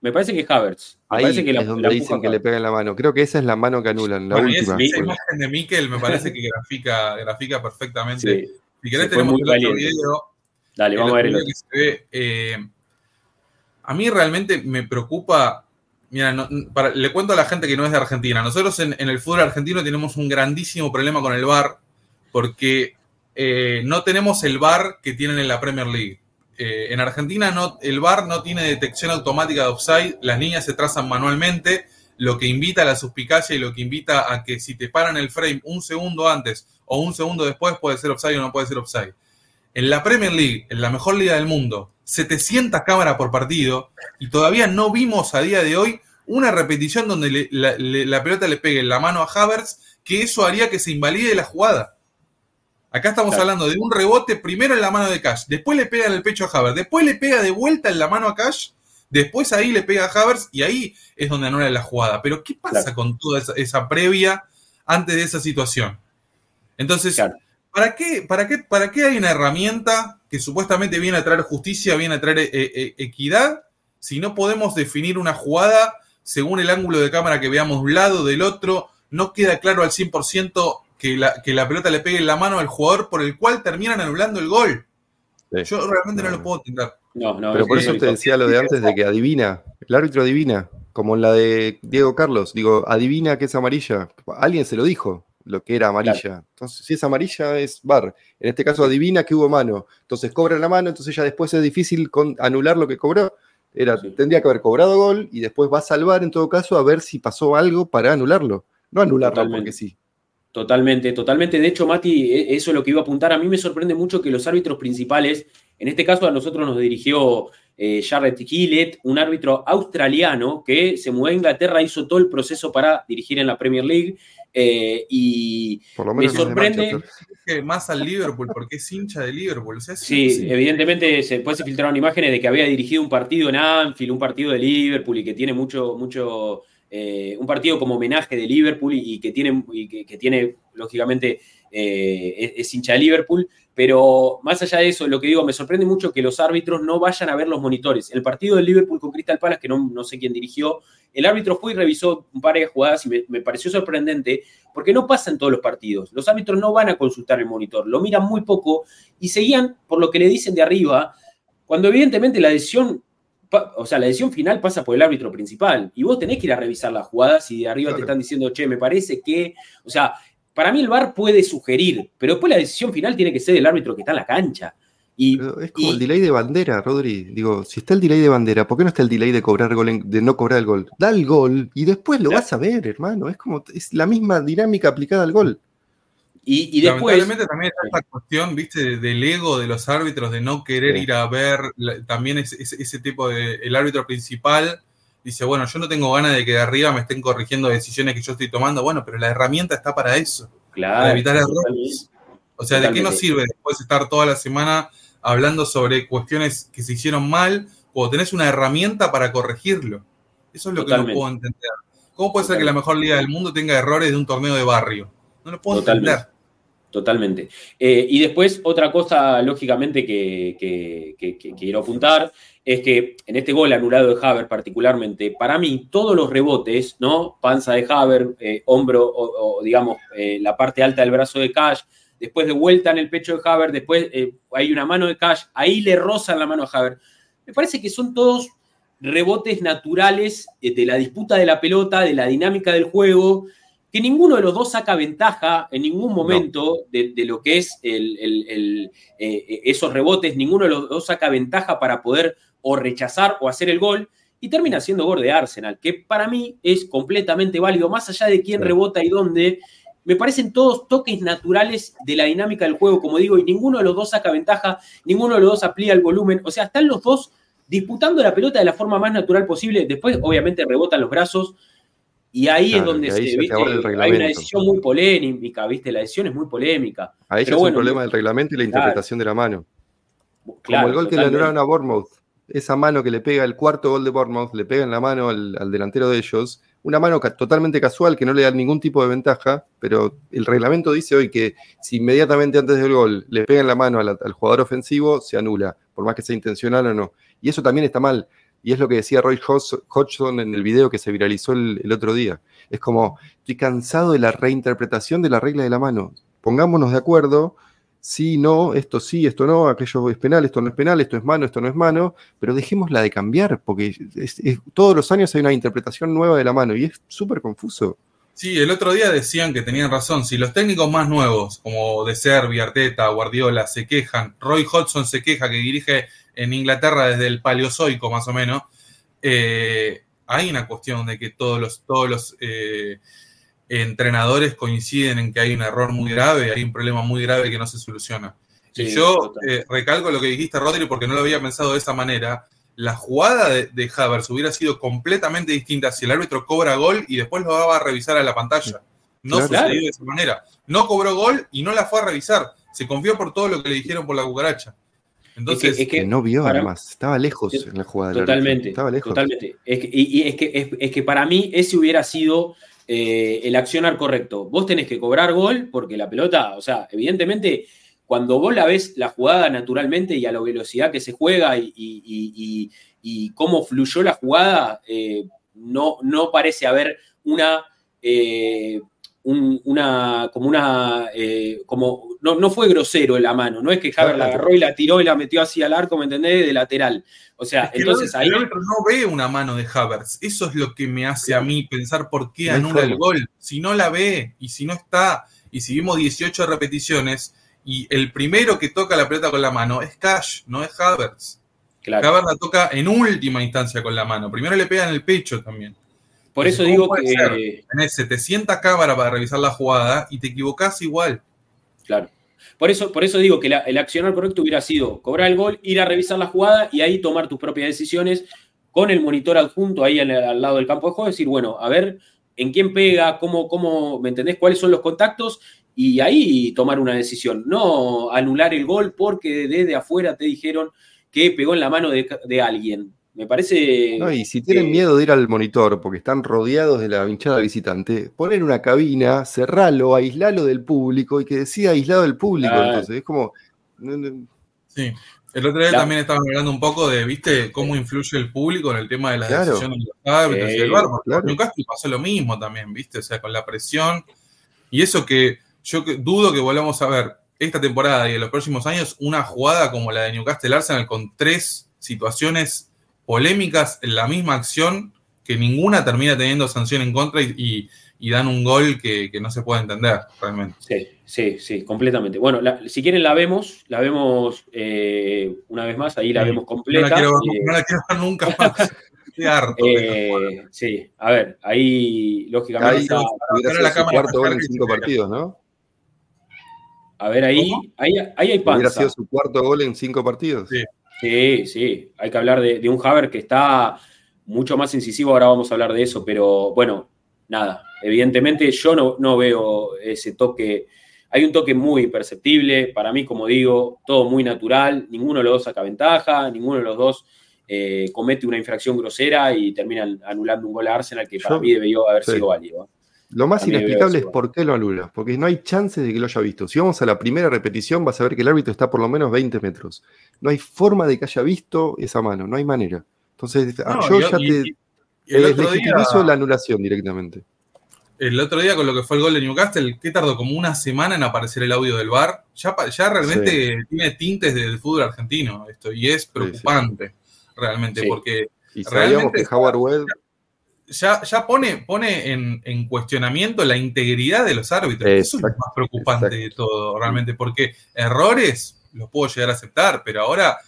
me parece que Havertz. Me Ahí parece que la, es donde la dicen que le Havertz. pega en la mano. Creo que esa es la mano que anulan, la Bueno, última. esa, esa imagen de Mikel me parece que grafica, grafica perfectamente. Sí, si querés tenemos muy el otro video. dale, vamos a ver el otro que se ve. eh, a mí realmente me preocupa. Mira, para- le cuento a la gente que no es de Argentina. Nosotros en, el fútbol argentino tenemos un grandísimo problema con el VAR porque eh, no tenemos el VAR que tienen en la Premier League. Eh, en Argentina el VAR no tiene detección automática de offside, las líneas se trazan manualmente, lo que invita a la suspicacia y lo que invita a que si te paran el frame un segundo antes o un segundo después puede ser offside o no puede ser offside. En la Premier League, en la mejor liga del mundo, 700 cámaras por partido y todavía no vimos a día de hoy una repetición donde le- la, le- la pelota le pegue en la mano a Havertz, que eso haría que se invalide la jugada. Acá estamos Claro. hablando de un rebote primero en la mano de Cash, después le pega en el pecho a Havertz, después le pega de vuelta en la mano a Cash, después ahí le pega a Havertz y ahí es donde anula la jugada. Pero ¿qué pasa Claro. con toda esa, esa previa antes de esa situación? Entonces, Claro. ¿Para, qué, para, qué, ¿para qué hay una herramienta que supuestamente viene a traer justicia, viene a traer eh, eh, equidad, si no podemos definir una jugada según el ángulo de cámara que veamos de un lado, del otro, no queda claro al 100% que la, que la pelota le pegue en la mano al jugador por el cual terminan anulando el gol. Sí. Yo realmente no, No, lo puedo entender. No, no, Pero por es eso te decía lo de antes de que adivina. El árbitro adivina, como en la de Diego Carlos. Digo, adivina que es amarilla. Alguien se lo dijo, lo que era amarilla. Entonces, si es amarilla, es bar. En este caso, adivina que hubo mano. Entonces cobra la mano, entonces ya después es difícil con- anular lo que cobró. Era, Sí. Tendría que haber cobrado gol y después va a salvar en todo caso a ver si pasó algo para anularlo. No anularlo Totalmente. porque sí. Totalmente, totalmente. De hecho, Mati, e- eso es lo que iba a apuntar. A mí me sorprende mucho que los árbitros principales, en este caso a nosotros nos dirigió eh, Jared Gillett, un árbitro australiano que se mudó a Inglaterra, hizo todo el proceso para dirigir en la Premier League. Eh, y Por lo Me menos sorprende-. Que más al Liverpool, porque es hincha de Liverpool. O sea, es- sí, evidentemente se, después se filtraron imágenes de que había dirigido un partido en Anfield, un partido de Liverpool y que tiene mucho, mucho, eh, un partido como homenaje de Liverpool y, y que tiene, y que, que tiene lógicamente, eh, es, es hincha de Liverpool. Pero más allá de eso, lo que digo, me sorprende mucho que los árbitros no vayan a ver los monitores. El partido del Liverpool con Crystal Palace, que no, no sé quién dirigió, el árbitro fue y revisó un par de jugadas y me, me pareció sorprendente porque no pasa en todos los partidos. Los árbitros no van a consultar el monitor, lo miran muy poco y seguían por lo que le dicen de arriba, cuando evidentemente la decisión, o sea, la decisión final pasa por el árbitro principal y vos tenés que ir a revisar las jugadas y de arriba te están diciendo, che, me parece que, o sea, para mí el VAR puede sugerir, pero después la decisión final tiene que ser del árbitro que está en la cancha. Y, Pero es como y- el delay de bandera, Rodri. Digo, si está el delay de bandera, ¿por qué no está el delay de cobrar gol en- de no cobrar el gol? Da el gol y después lo Claro. vas a ver, hermano. Es como es la misma dinámica aplicada al gol. y, y después... Lamentablemente también está esta cuestión, viste, de- del ego de los árbitros, de no querer Sí. ir a ver la- también ese, ese- ese tipo de. El árbitro principal dice, bueno, yo no tengo ganas de que de arriba me estén corrigiendo decisiones que yo estoy tomando. Bueno, pero la herramienta está para eso, para Claro, evitar errores. O sea, ¿de qué nos sirve después estar toda la semana hablando sobre cuestiones que se hicieron mal cuando tenés una herramienta para corregirlo. Eso es lo que no puedo entender. ¿Cómo puede ser que la mejor liga del mundo tenga errores de un torneo de barrio? No lo puedo entender. Totalmente. Eh, y después, otra cosa, lógicamente, que, quiero apuntar es que en este gol anulado de Haber, particularmente, para mí, todos los rebotes, ¿no? Panza de Haber, eh, hombro o, digamos, eh, la parte alta del brazo de Cash, después de vuelta en el pecho de Haber, después hay una mano de Cash, ahí le rozan la mano a Haber. Me parece que son todos rebotes naturales de la disputa de la pelota, de la dinámica del juego que ninguno de los dos saca ventaja en ningún momento de, lo que es el, eh, esos rebotes, ninguno de los dos saca ventaja para poder o rechazar o hacer el gol, y termina siendo gol de Arsenal, que para mí es completamente válido, más allá de quién rebota y dónde, me parecen todos toques naturales de la dinámica del juego, como digo, y ninguno de los dos saca ventaja, ninguno de los dos amplía el volumen, o sea, están los dos disputando la pelota de la forma más natural posible, después obviamente rebotan los brazos, y ahí es donde se, ¿viste? hay una decisión muy polémica, ¿viste? La decisión es muy polémica. Ahí es un problema del reglamento y la interpretación de la mano. Como el gol que le anularon a Bournemouth, esa mano que le pega el cuarto gol de Bournemouth, le pega en la mano al, delantero de ellos, una mano totalmente casual que no le da ningún tipo de ventaja, pero el reglamento dice hoy que si inmediatamente antes del gol le pega en la mano al, al jugador ofensivo, se anula, por más que sea intencional o no. Y eso también está mal. Y es lo que decía Roy Hodgson en el video que se viralizó el, otro día. Es como, estoy cansado de la reinterpretación de la regla de la mano. Pongámonos de acuerdo, sí, no, esto sí, esto no, aquello es penal, esto no es penal, esto es mano, esto no es mano, pero dejémosla de cambiar, porque todos los años hay una interpretación nueva de la mano y es súper confuso. Sí, el otro día decían que tenían razón. Si los técnicos más nuevos, como De Servi, Arteta, Guardiola, se quejan, Roy Hodgson se queja que dirige en Inglaterra desde el Paleozoico más o menos, eh, hay una cuestión de que todos los, todos los eh, entrenadores coinciden en que hay un error muy grave, hay un problema muy grave que no se soluciona. y yo eh, recalco lo que dijiste, Rodri, porque no lo había pensado de esa manera. La jugada de, de Havers hubiera sido completamente distinta si el árbitro cobra gol y después lo va a revisar a la pantalla. No sucedió de esa manera. No cobró gol y no la fue a revisar. Se confió por todo lo que le dijeron por la cucaracha. Entonces, es que, no vio además, estaba lejos en la jugada. Totalmente, estaba lejos. Totalmente. y, es, que, es, que para mí ese hubiera sido eh, el accionar correcto. Vos tenés que cobrar gol porque la pelota, o sea, evidentemente, cuando vos la ves la jugada naturalmente y a la velocidad que se juega y, cómo fluyó la jugada, eh, no, no parece haber una eh, una, como una, como, no, no, fue grosero en la mano, no es que Javier la agarró y la tiró y la metió así al arco, ¿me entendés? De lateral. O sea, entonces ahí... no ve una mano de Havertz, eso es lo que me hace a mí pensar por qué anula el gol. Si no la ve y si no está, y si vimos 18 repeticiones, y el primero que toca la pelota con la mano es Cash, no es Havertz. Claro. Havertz la toca en última instancia con la mano, primero le pega en el pecho también. Por eso digo que. Tenés 700 cámaras para revisar la jugada y te equivocás igual. Claro. Por eso, por eso digo que el accionar correcto hubiera sido cobrar el gol, ir a revisar la jugada y ahí tomar tus propias decisiones con el monitor adjunto ahí al, lado del campo de juego. Decir, bueno, a ver en quién pega, cómo, cómo, ¿me entendés? ¿Cuáles son los contactos? Y ahí tomar una decisión. No anular el gol porque desde afuera te dijeron que pegó en la mano de alguien. Me parece. No, y si tienen miedo de ir al monitor porque están rodeados de la hinchada visitante, ponen una cabina, cerralo, aislalo del público y que decida aislado del público. Entonces, es como. Sí. El otro día también estábamos hablando un poco de, ¿viste? Cómo influye el público en el tema de las decisiones de los árbitros y el bar. Claro. Newcastle pasó lo mismo también, ¿viste? O sea, con la presión. Y eso que yo dudo que volvamos a ver esta temporada y en los próximos años una jugada como la de Newcastle Arsenal con tres situaciones polémicas en la misma acción que ninguna termina teniendo sanción en contra y, dan un gol que, no se puede entender realmente. Sí, sí, sí, completamente. Bueno, si quieren la vemos, la vemos eh, una vez más, ahí la vemos completa. No la quiero, ver nunca más. Eh, sí, a ver, ahí lógicamente. Ahí la cuarto gol en cinco partidos, ¿no? A ver, ahí, ahí, ahí, hay panza. Hubiera sido su cuarto gol en cinco partidos. Sí. Sí, sí, hay que hablar de, un Haber que está mucho más incisivo, ahora vamos a hablar de eso, pero bueno, nada, evidentemente yo no, no veo ese toque, hay un toque muy perceptible, para mí, como digo, todo muy natural, ninguno de los dos saca ventaja, ninguno de los dos eh, comete una infracción grosera y terminan anulando un gol a Arsenal que para mí debió haber sido válido. Lo más inexplicable es por qué lo anula, porque no hay chances de que lo haya visto. Si vamos a la primera repetición, vas a ver que el árbitro está por lo menos 20 metros. No hay forma de que haya visto esa mano, no hay manera. Entonces, yo ya te legitimizo la anulación directamente. El otro día con lo que fue el gol de Newcastle, que tardó como una semana en aparecer el audio del VAR, ya, ya realmente tiene tintes del fútbol argentino esto, y es preocupante, realmente, porque... Y sabíamos que Howard Webb ya, ya pone, pone en, cuestionamiento la integridad de los árbitros. Eso es lo más preocupante de todo, realmente, porque errores los puedo llegar a aceptar, pero ahora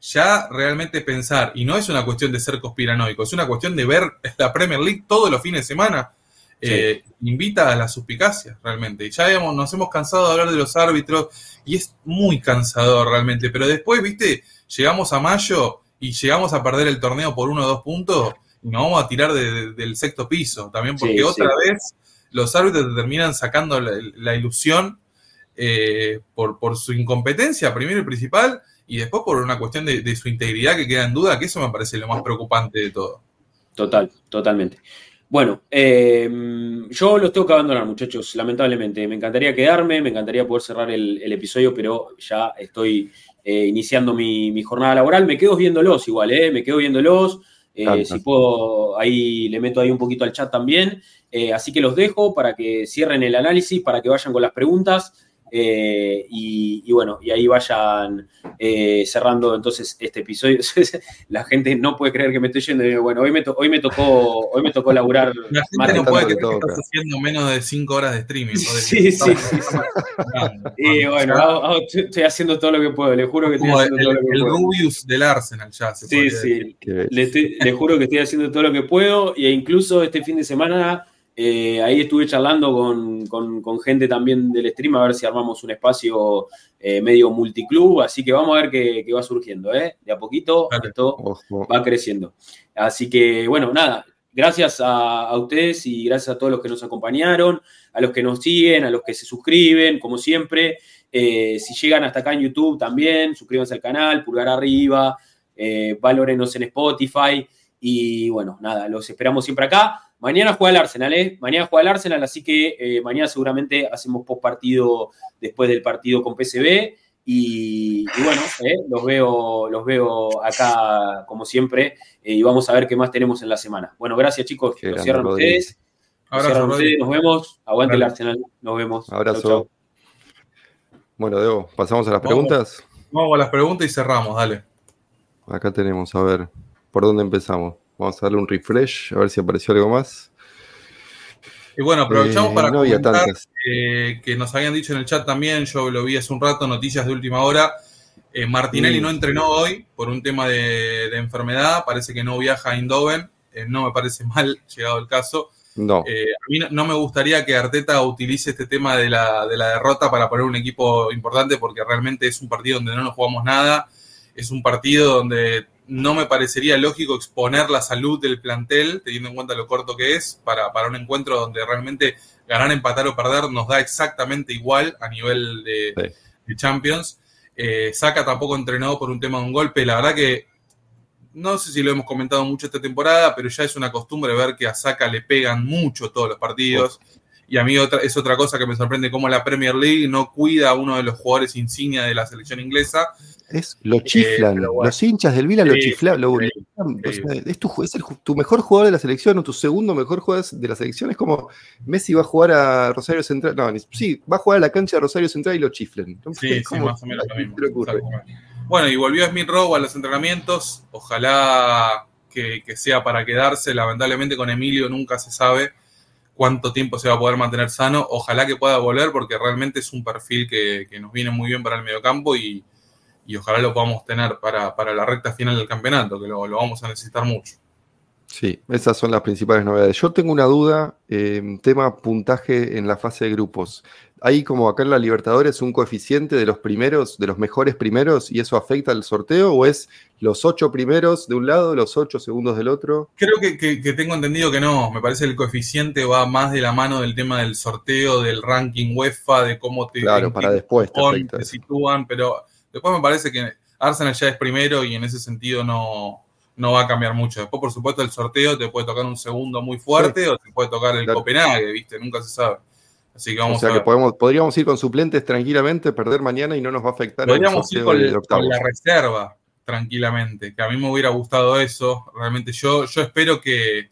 ya realmente pensar, y no es una cuestión de ser conspiranoico, es una cuestión de ver la Premier League todos los fines de semana, eh, invita a la suspicacia realmente. Y ya hemos, nos hemos cansado de hablar de los árbitros y es muy cansador realmente, pero después, viste, llegamos a mayo y llegamos a perder el torneo por uno o dos puntos nos vamos a tirar del sexto piso también, porque otra vez los árbitros terminan sacando la, ilusión eh, por, por, su incompetencia, primero y principal, y después por una cuestión de, su integridad que queda en duda, que eso me parece lo más preocupante de todo. Total, totalmente. Bueno, eh, yo los tengo que abandonar, muchachos, lamentablemente. Me encantaría quedarme, me encantaría poder cerrar el, episodio, pero ya estoy eh, iniciando mi, mi, jornada laboral. Me quedo viéndolos igual, ¿eh? Me quedo viéndolos. Eh, si puedo, ahí le meto ahí un poquito al chat también. Eh, así que los dejo para que cierren el análisis, para que vayan con las preguntas. Eh, y, bueno, y ahí vayan eh, cerrando entonces este episodio. la gente no puede creer que me estoy yendo. Bueno, hoy me, hoy me tocó, hoy me tocó laburar. La gente no puede creer que estás haciendo menos de 5 horas de streaming. Sí, sí, sí, Y bueno, estoy haciendo todo lo que puedo, le juro que estoy haciendo el, todo lo que el puedo. Rubius del Arsenal ya. Se sí, sí, le, le juro que estoy haciendo todo lo que puedo e incluso este fin de semana eh, ahí estuve charlando con, gente también del stream a ver si armamos un espacio eh, medio multiclub, así que vamos a ver qué, va surgiendo, ¿eh? De a poquito esto va creciendo. Así que, bueno, nada, gracias a, ustedes y gracias a todos los que nos acompañaron, a los que nos siguen, a los que se suscriben, como siempre. Eh, si llegan hasta acá en YouTube también, suscríbanse al canal, pulgar arriba, valórenos en Spotify. Y bueno, nada, los esperamos siempre acá. Mañana juega el Arsenal, ¿eh? Mañana juega el Arsenal, así que eh, mañana seguramente hacemos post partido después del partido con PCB. Y, bueno, ¿eh? los, veo, los veo acá como siempre eh, y vamos a ver qué más tenemos en la semana. Bueno, gracias chicos, nos cierran ustedes. nos vemos. Aguante el Arsenal, nos vemos. Abrazo. Bueno, Debo, pasamos a las preguntas. Vamos a las preguntas y cerramos, dale. Acá tenemos, a ver, ¿por dónde empezamos? Vamos a darle un refresh, a ver si apareció algo más. Y bueno, aprovechamos eh, para comentar que nos habían dicho en el chat también, yo lo vi hace un rato, noticias de última hora. Eh, Martinelli mm. no entrenó hoy por un tema de, enfermedad, parece que no viaja a Eindhoven, eh, no me parece mal, llegado el caso. No. a mí no, me gustaría que Arteta utilice este tema de la, de la derrota para poner un equipo importante, porque realmente es un partido donde no nos jugamos nada, es un partido donde no me parecería lógico exponer la salud del plantel, teniendo en cuenta lo corto que es, para, para un encuentro donde realmente ganar, empatar o perder nos da exactamente igual a nivel de, Champions. Eh, Saca tampoco entrenado por un tema de un golpe. La verdad que no sé si lo hemos comentado mucho esta temporada, pero ya es una costumbre ver que a Saca le pegan mucho todos los partidos. Y a mí otra, es otra cosa que me sorprende cómo la Premier League no cuida a uno de los jugadores insignia de la selección inglesa es, lo chiflan, los hinchas del Vila lo chiflan. es, tu, es tu mejor jugador de la selección o tu segundo mejor jugador de la selección. Es como Messi va a jugar a Rosario Central. No, sí, va a jugar a la cancha de Rosario Central y lo chiflan. Sí, sí, más o menos lo mismo. Bueno, y volvió Smith Rowe a los entrenamientos. Ojalá que, sea para quedarse. Lamentablemente con Emilio nunca se sabe cuánto tiempo se va a poder mantener sano. Ojalá que pueda volver porque realmente es un perfil que, que nos viene muy bien para el mediocampo y y ojalá lo podamos tener para, la recta final del campeonato, que lo, vamos a necesitar mucho. Sí, esas son las principales novedades. Yo tengo una duda, eh, tema puntaje en la fase de grupos. ¿Hay como acá en la Libertadores un coeficiente de los primeros, de los mejores primeros, y eso afecta al sorteo? ¿O es los ocho primeros de un lado, los ocho segundos del otro? Creo que, tengo entendido que no. Me parece que el coeficiente va más de la mano del tema del sorteo, del ranking UEFA, de cómo te, claro, para después te, te sitúan, pero Después me parece que Arsenal ya es primero y en ese sentido no, no va a cambiar mucho. Después, por supuesto, el sorteo te puede tocar un segundo muy fuerte o te puede tocar el Copenhague, ¿viste? Nunca se sabe. Así que vamos o sea que podemos, podríamos ir con suplentes tranquilamente, perder mañana y no nos va a afectar. Podríamos ir con, la reserva tranquilamente, que a mí me hubiera gustado eso. Realmente yo, yo espero que,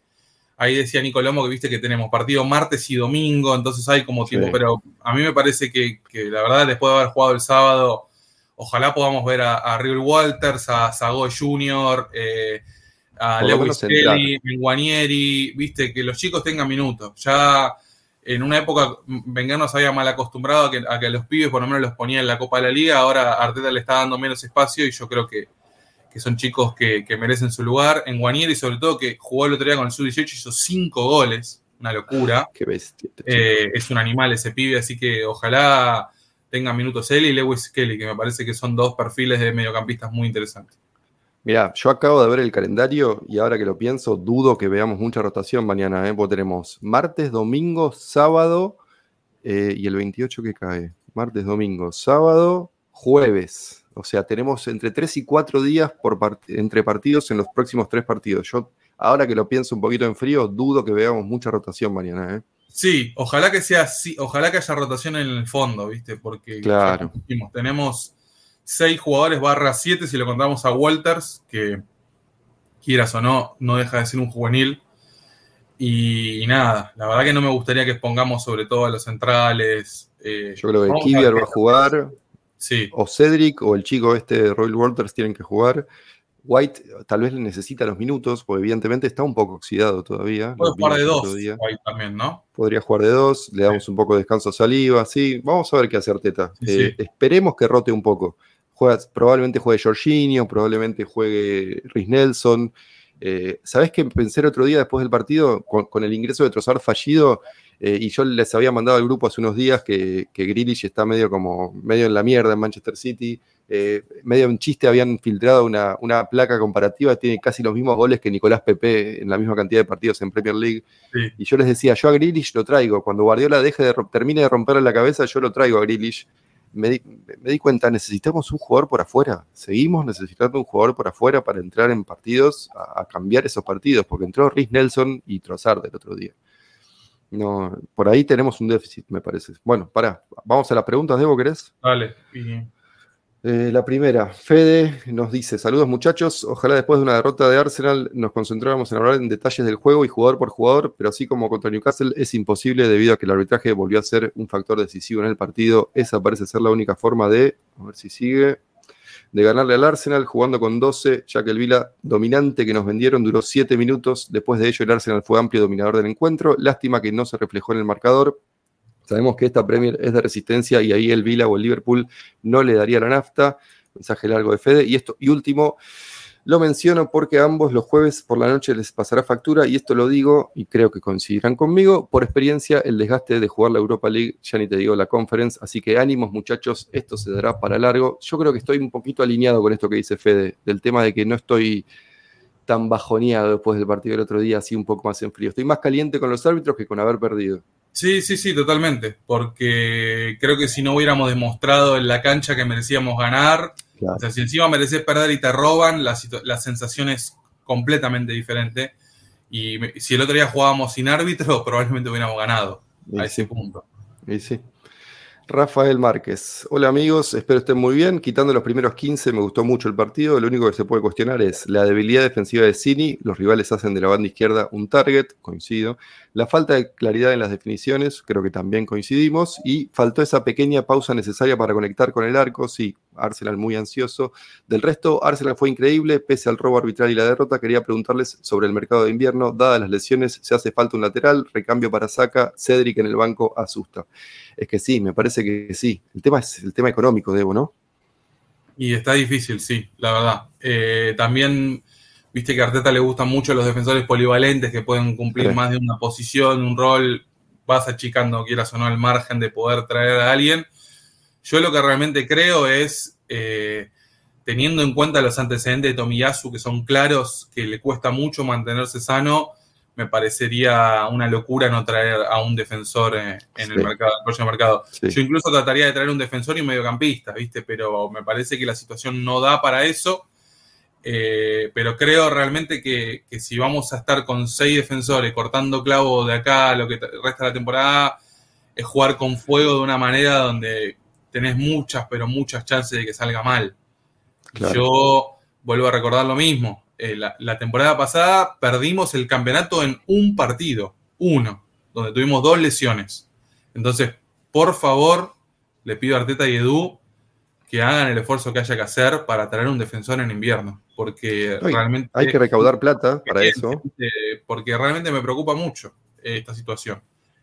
ahí decía Nicolomo que viste que tenemos partido martes y domingo, entonces hay como tiempo, pero a mí me parece que, la verdad después de haber jugado el sábado, ojalá podamos ver a, a Riel Walters, a Sago Jr., eh, a Lewis Kelly, Menguanieri, viste, que los chicos tengan minutos. Ya en una época Wenger nos había mal acostumbrado a que, a que los pibes por lo menos los ponía en la Copa de la Liga, ahora Arteta le está dando menos espacio y yo creo que, son chicos que, merecen su lugar. En Guanieri, sobre todo, que jugó el otro día con el Sub-18, hizo cinco goles, una locura. Qué bestia. Este eh, es un animal ese pibe, así que ojalá tenga minutos él y Lewis Kelly, que me parece que son dos perfiles de mediocampistas muy interesantes. Mira, yo acabo de ver el calendario y ahora que lo pienso, dudo que veamos mucha rotación mañana, ¿eh? porque tenemos martes, domingo, sábado eh, y el 28 que cae. Martes, domingo, sábado, jueves. O sea, tenemos entre 3 y 4 días por entre partidos en los próximos tres partidos. Yo, ahora que lo pienso un poquito en frío, dudo que veamos mucha rotación mañana. ¿eh? Sí, ojalá que sea así, ojalá que haya rotación en el fondo, ¿viste? Porque claro. tenemos seis jugadores barra siete si lo contamos a Walters, que quieras o no, no deja de ser un juvenil. Y, nada, la verdad que no me gustaría que expongamos sobre todo a los centrales. Eh, Yo creo que Kivier va a jugar. Sí. O Cedric o el chico este de Royal Walters tienen que jugar. White tal vez le necesita los minutos, porque evidentemente está un poco oxidado todavía. Puede jugar de dos, White también, ¿no? Podría jugar de dos, le damos un poco de descanso a Saliva, sí. Vamos a ver qué hacer Teta. Eh, esperemos que rote un poco probablemente juegue Jorginho, probablemente juegue Rhys Nelson. Eh, ¿Sabés qué pensé el otro día después del partido? Con, el ingreso de Trossard fallido, eh, y yo les había mandado al grupo hace unos días que, que Grealish está medio como medio en la mierda en Manchester City. Eh, medio un chiste habían filtrado una, placa comparativa, tiene casi los mismos goles que Nicolás Pepe en la misma cantidad de partidos en Premier League. Y yo les decía, yo a Grealish lo traigo. Cuando Guardiola deje de, termine de romperle la cabeza, yo lo traigo a Grealish me di, cuenta, necesitamos un jugador por afuera. Seguimos necesitando un jugador por afuera para entrar en partidos, a, cambiar esos partidos, porque entró Rhys Nelson y Trossard el otro día. No, por ahí tenemos un déficit, me parece. Bueno, para, vamos a las preguntas, Debo, ¿querés? Vale. Eh, la primera, Fede nos dice, saludos muchachos, ojalá después de una derrota de Arsenal nos concentráramos en hablar en detalles del juego y jugador por jugador, pero así como contra Newcastle es imposible debido a que el arbitraje volvió a ser un factor decisivo en el partido. Esa parece ser la única forma de, ver si sigue, de ganarle al Arsenal jugando con 12, ya que el Vila dominante que nos vendieron duró 7 minutos, después de ello el Arsenal fue amplio dominador del encuentro, lástima que no se reflejó en el marcador, Sabemos que esta Premier es de resistencia y ahí el Vila o el Liverpool no le daría la nafta. Mensaje largo de Fede. Y esto, y último, lo menciono porque ambos los jueves por la noche les pasará factura, y esto lo digo, y creo que coincidirán conmigo, por experiencia, el desgaste de jugar la Europa League, ya ni te digo la Conference, así que ánimos muchachos, esto se dará para largo. Yo creo que estoy un poquito alineado con esto que dice Fede, del tema de que no estoy tan bajoneado después del partido del otro día, así un poco más en frío. Estoy más caliente con los árbitros que con haber perdido. Sí, sí, sí, totalmente. Porque creo que si no hubiéramos demostrado en la cancha que merecíamos ganar, o sea, si encima mereces perder y te roban, la, la sensación es completamente diferente. Y si el otro día jugábamos sin árbitro, probablemente hubiéramos ganado a ese punto. Y sí. Rafael Márquez. Hola amigos, espero estén muy bien. Quitando los primeros 15, me gustó mucho el partido. Lo único que se puede cuestionar es la debilidad defensiva de Cini. Los rivales hacen de la banda izquierda un target, coincido. La falta de claridad en las definiciones, creo que también coincidimos. Y faltó esa pequeña pausa necesaria para conectar con el arco. Sí, Arsenal muy ansioso. Del resto, Arsenal fue increíble, pese al robo arbitral y la derrota. Quería preguntarles sobre el mercado de invierno. Dadas las lesiones, se hace falta un lateral, recambio para Saca, Cedric en el banco asusta. Es que sí, me parece que sí. El tema es el tema económico, Debo, ¿no? Y está difícil, sí, la verdad. Eh, también, viste que a Arteta le gustan mucho los defensores polivalentes que pueden cumplir más de una posición, un rol. Vas achicando, quieras o no, el margen de poder traer a alguien yo lo que realmente creo es, eh, teniendo en cuenta los antecedentes de Tomiyasu, que son claros, que le cuesta mucho mantenerse sano, me parecería una locura no traer a un defensor en, el mercado, el próximo mercado. Yo incluso trataría de traer un defensor y un mediocampista, ¿viste? Pero me parece que la situación no da para eso. Eh, pero creo realmente que, que, si vamos a estar con seis defensores cortando clavo de acá lo que resta de la temporada, es jugar con fuego de una manera donde tenés muchas, pero muchas chances de que salga mal. Claro. Yo vuelvo a recordar lo mismo. Eh, la, la, temporada pasada perdimos el campeonato en un partido, uno, donde tuvimos dos lesiones. Entonces, por favor, le pido a Arteta y Edu que hagan el esfuerzo que haya que hacer para traer un defensor en invierno, porque realmente... Hay que recaudar plata para eso. Porque realmente me preocupa mucho esta situación.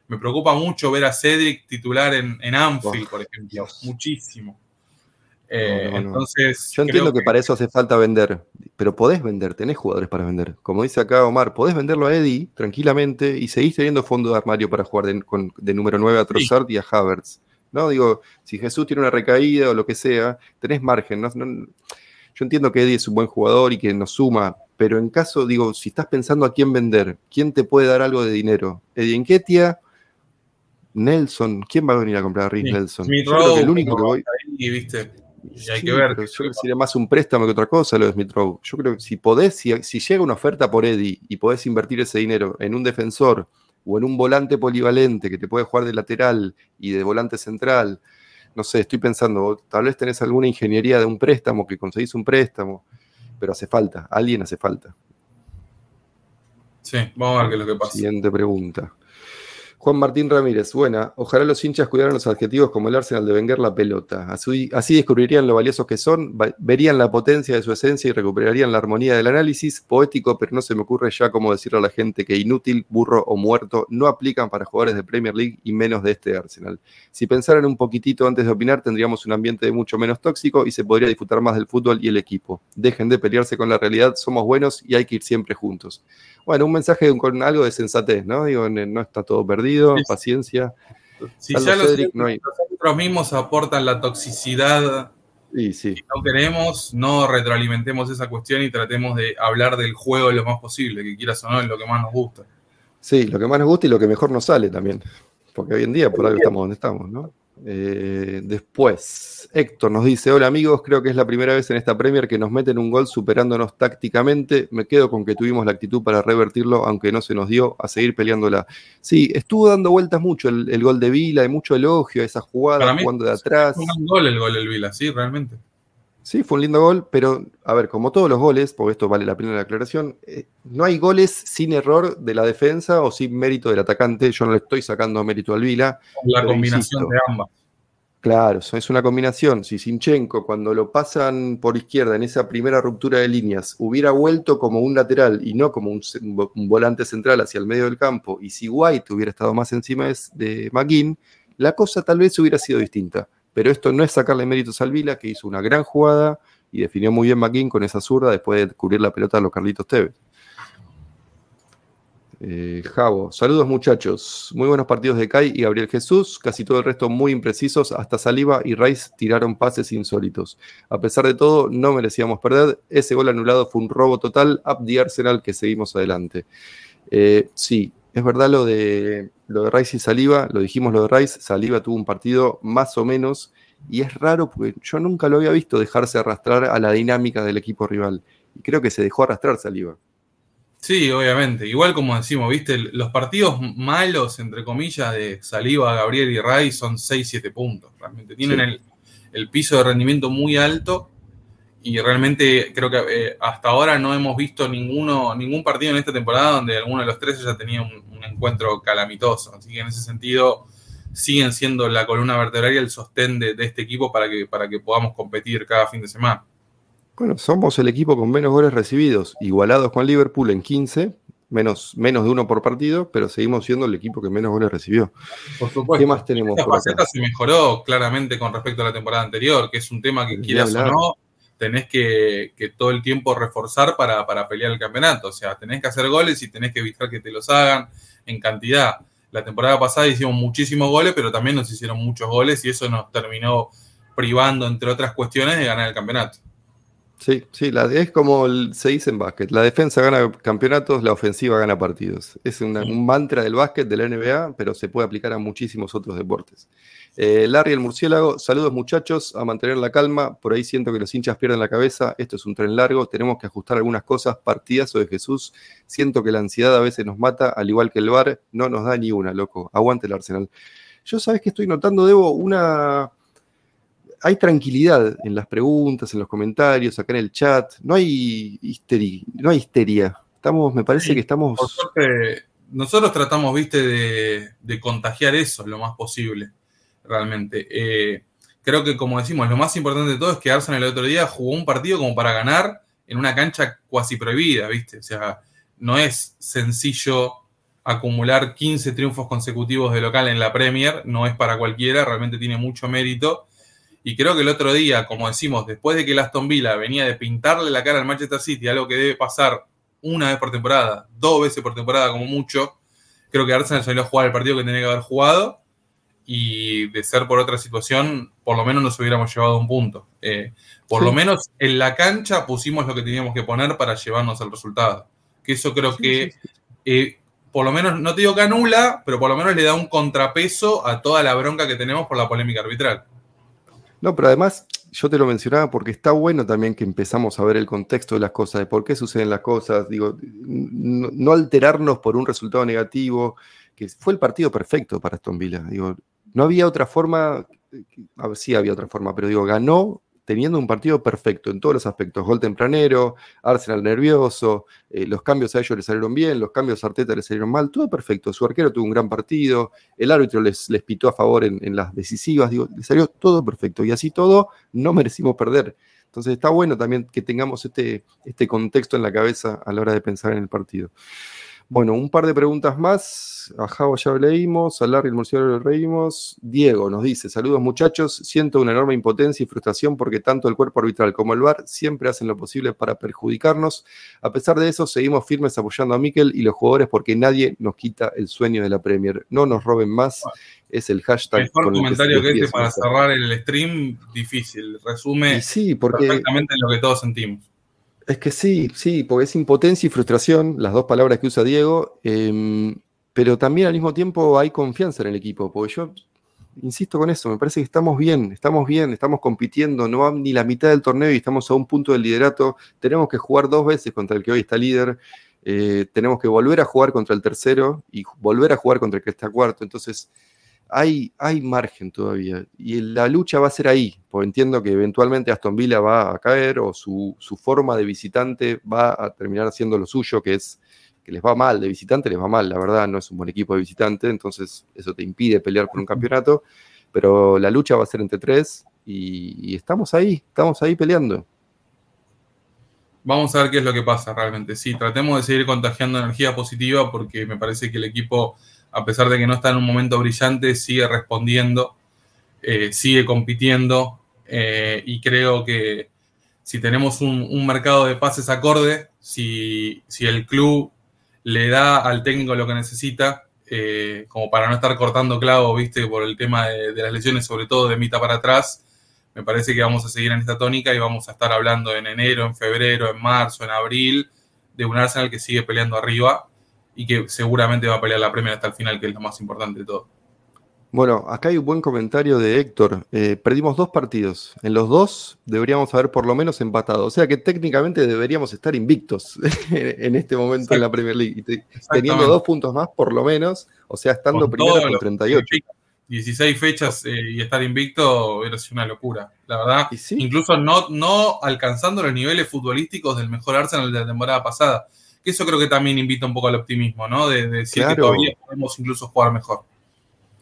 Me preocupa mucho ver a Cedric titular en, en Anfield, oh, por ejemplo. Dios. Muchísimo. Eh, no, no, no. Entonces, yo entiendo que, que, para eso hace falta vender, pero podés vender, tenés jugadores para vender. Como dice acá Omar, podés venderlo a Eddie tranquilamente y seguís teniendo fondo de armario para jugar de, con, de número 9 a Trossard sí. y a Havertz. ¿no? Digo, si Jesús tiene una recaída o lo que sea, tenés margen. ¿no? yo entiendo que Eddie es un buen jugador y que nos suma, pero en caso, digo, si estás pensando a quién vender, ¿quién te puede dar algo de dinero? Eddie Enquetia, Nelson, ¿quién va a venir a comprar a sí. Nelson? Yo creo que el único que voy. Ahí, ¿viste? Y hay sí, que ver. Yo creo que sería más un préstamo que otra cosa lo de Smith Rowe. Yo creo que si podés, si, si llega una oferta por Eddie y podés invertir ese dinero en un defensor o en un volante polivalente que te puede jugar de lateral y de volante central, no sé, estoy pensando, tal vez tenés alguna ingeniería de un préstamo, que conseguís un préstamo, pero hace falta, alguien hace falta. Sí, vamos a ver qué es lo que pasa. Siguiente pregunta. Juan Martín Ramírez, buena. Ojalá los hinchas cuidaran los adjetivos como el Arsenal de Wenger la pelota. Así, así, descubrirían lo valiosos que son, verían la potencia de su esencia y recuperarían la armonía del análisis. Poético, pero no se me ocurre ya cómo decirle a la gente que inútil, burro o muerto no aplican para jugadores de Premier League y menos de este Arsenal. Si pensaran un poquitito antes de opinar, tendríamos un ambiente mucho menos tóxico y se podría disfrutar más del fútbol y el equipo. Dejen de pelearse con la realidad, somos buenos y hay que ir siempre juntos. Bueno, un mensaje con algo de sensatez, ¿no? Digo, no está todo perdido, sí. paciencia. Si ya los, Cedric, no hay... nosotros mismos aportan la toxicidad y sí. que no queremos, no retroalimentemos esa cuestión y tratemos de hablar del juego lo más posible, que quieras o no, es lo que más nos gusta. Sí, lo que más nos gusta y lo que mejor nos sale también. Porque hoy en día por algo estamos donde estamos, ¿no? Eh, después, Héctor nos dice: Hola amigos, creo que es la primera vez en esta Premier que nos meten un gol superándonos tácticamente. Me quedo con que tuvimos la actitud para revertirlo, aunque no se nos dio a seguir peleándola. Sí, estuvo dando vueltas mucho el, el gol de Vila, hay mucho elogio a esa jugada, jugando de atrás. Fue un gol el gol del Vila, sí, realmente. Sí, fue un lindo gol, pero a ver, como todos los goles, porque esto vale la pena la aclaración, eh, no hay goles sin error de la defensa o sin mérito del atacante. Yo no le estoy sacando mérito al Vila. La combinación insisto, de ambas. Claro, es una combinación. Si Sinchenko, cuando lo pasan por izquierda en esa primera ruptura de líneas, hubiera vuelto como un lateral y no como un, un volante central hacia el medio del campo, y si White hubiera estado más encima de, de McGinn, la cosa tal vez hubiera sido distinta. Pero esto no es sacarle méritos al Vila, que hizo una gran jugada y definió muy bien McGinn con esa zurda después de cubrir la pelota a los Carlitos Tevez. Eh, Javo, saludos muchachos. Muy buenos partidos de Kai y Gabriel Jesús. Casi todo el resto muy imprecisos. Hasta Saliva y Rice tiraron pases insólitos. A pesar de todo, no merecíamos perder. Ese gol anulado fue un robo total. Up the Arsenal que seguimos adelante. Eh, sí, es verdad lo de, lo de Rice y Saliva. Lo dijimos lo de Rice. Saliva tuvo un partido más o menos. Y es raro porque yo nunca lo había visto dejarse arrastrar a la dinámica del equipo rival. Y creo que se dejó arrastrar Saliva. Sí, obviamente. Igual como decimos, viste, los partidos malos, entre comillas, de Saliva, Gabriel y Ray son 6-7 puntos. Realmente tienen sí. el, el, piso de rendimiento muy alto y realmente creo que eh, hasta ahora no hemos visto ninguno, ningún partido en esta temporada donde alguno de los tres haya tenido un, un encuentro calamitoso. Así que en ese sentido siguen siendo la columna vertebral y el sostén de, de este equipo para que, para que podamos competir cada fin de semana. Bueno, somos el equipo con menos goles recibidos, igualados con Liverpool en 15, menos, menos de uno por partido, pero seguimos siendo el equipo que menos goles recibió. Por supuesto. ¿Qué más tenemos? Esta faceta se mejoró claramente con respecto a la temporada anterior, que es un tema que quieras o no, tenés que, que, todo el tiempo reforzar para, para pelear el campeonato. O sea, tenés que hacer goles y tenés que evitar que te los hagan en cantidad. La temporada pasada hicimos muchísimos goles, pero también nos hicieron muchos goles y eso nos terminó privando, entre otras cuestiones, de ganar el campeonato. Sí, sí, la, es como se dice en básquet. La defensa gana campeonatos, la ofensiva gana partidos. Es un mantra del básquet, de la NBA, pero se puede aplicar a muchísimos otros deportes. Eh, Larry el murciélago, saludos muchachos, a mantener la calma. Por ahí siento que los hinchas pierden la cabeza. Esto es un tren largo, tenemos que ajustar algunas cosas. Partidazo de Jesús. Siento que la ansiedad a veces nos mata, al igual que el bar, no nos da ni una, loco. Aguante el Arsenal. Yo sabes que estoy notando, Debo, una hay tranquilidad en las preguntas, en los comentarios, acá en el chat. No hay histeria. No hay histeria. Estamos, me parece que estamos. nosotros tratamos, viste, de, contagiar eso lo más posible, realmente. Eh, creo que, como decimos, lo más importante de todo es que Arsenal el otro día jugó un partido como para ganar en una cancha cuasi prohibida, viste. O sea, no es sencillo acumular 15 triunfos consecutivos de local en la Premier, no es para cualquiera, realmente tiene mucho mérito y creo que el otro día, como decimos, después de que el Aston Villa venía de pintarle la cara al Manchester City, algo que debe pasar una vez por temporada, dos veces por temporada como mucho, creo que Arsenal salió a jugar el partido que tenía que haber jugado y de ser por otra situación, por lo menos nos hubiéramos llevado un punto. Eh, por lo menos en la cancha pusimos lo que teníamos que poner para llevarnos al resultado. Que eso creo que, eh, por lo menos, no te digo que anula, pero por lo menos le da un contrapeso a toda la bronca que tenemos por la polémica arbitral. No, pero además yo te lo mencionaba porque está bueno también que empezamos a ver el contexto de las cosas, de por qué suceden las cosas, digo, no, alterarnos por un resultado negativo, que fue el partido perfecto para Aston Villa, digo, no había otra forma, a ver, sí había otra forma, pero digo, ganó teniendo un partido perfecto en todos los aspectos. Gol tempranero, Arsenal nervioso, eh, los cambios a ellos les salieron bien, los cambios a Arteta les salieron mal, todo perfecto. Su arquero tuvo un gran partido, el árbitro les, les pitó a favor en, las decisivas, digo, les salió todo perfecto. Y así todo, no merecimos perder. Entonces está bueno también que tengamos este, este contexto en la cabeza a la hora de pensar en el partido. Bueno, un par de preguntas más. A Javo ya leímos, a Larry el Murciélago lo leímos. Diego nos dice: Saludos muchachos, siento una enorme impotencia y frustración porque tanto el cuerpo arbitral como el VAR siempre hacen lo posible para perjudicarnos. A pesar de eso, seguimos firmes apoyando a Mikel y los jugadores porque nadie nos quita el sueño de la Premier. No nos roben más. Es el hashtag. Mejor comentario que, este para cerrar el stream, difícil. Resume sí, porque... perfectamente lo que todos sentimos. Es que sí, sí, porque es impotencia y frustración, las dos palabras que usa Diego, em, pero también al mismo tiempo hay confianza en el equipo, porque yo insisto con eso, me parece que estamos bien, estamos bien, estamos compitiendo, no van ni la mitad del torneo y estamos a un punto del liderato, tenemos que jugar dos veces contra el que hoy está líder, eh, tenemos que volver a jugar contra el tercero y volver a jugar contra el que está cuarto, entonces hay, margen todavía. Y la lucha va a ser ahí, porque entiendo que eventualmente Aston Villa va a caer o su, forma de visitante va a terminar haciendo lo suyo, que es que les va mal, de visitante les va mal, la verdad, no es un buen equipo de visitante, entonces eso te impide pelear por un campeonato, pero la lucha va a ser entre tres y, y estamos ahí, estamos ahí peleando. Vamos a ver qué es lo que pasa realmente. Sí, tratemos de seguir contagiando energía positiva porque me parece que el equipo a pesar de que no está en un momento brillante, sigue respondiendo, eh, sigue compitiendo eh, y creo que si tenemos un, mercado de pases acorde, si, el club le da al técnico lo que necesita, eh, como para no estar cortando clavo, viste, por el tema de, de, las lesiones, sobre todo de mitad para atrás, me parece que vamos a seguir en esta tónica y vamos a estar hablando en enero, en febrero, en marzo, en abril, de un Arsenal que sigue peleando arriba y que seguramente va a pelear la Premier hasta el final, que es lo más importante de todo. Bueno, acá hay un buen comentario de Héctor. Eh, perdimos dos partidos. En los dos deberíamos haber por lo menos empatado. O sea que técnicamente deberíamos estar invictos en este momento en la Premier League. Teniendo dos puntos más por lo menos. O sea, estando primero con 38. 16 fechas eh, y estar invicto era una locura. La verdad, incluso no, no alcanzando los niveles futbolísticos del mejor Arsenal de la temporada pasada que eso creo que también invita un poco al optimismo, ¿no? De, decir que todavía podemos incluso jugar mejor.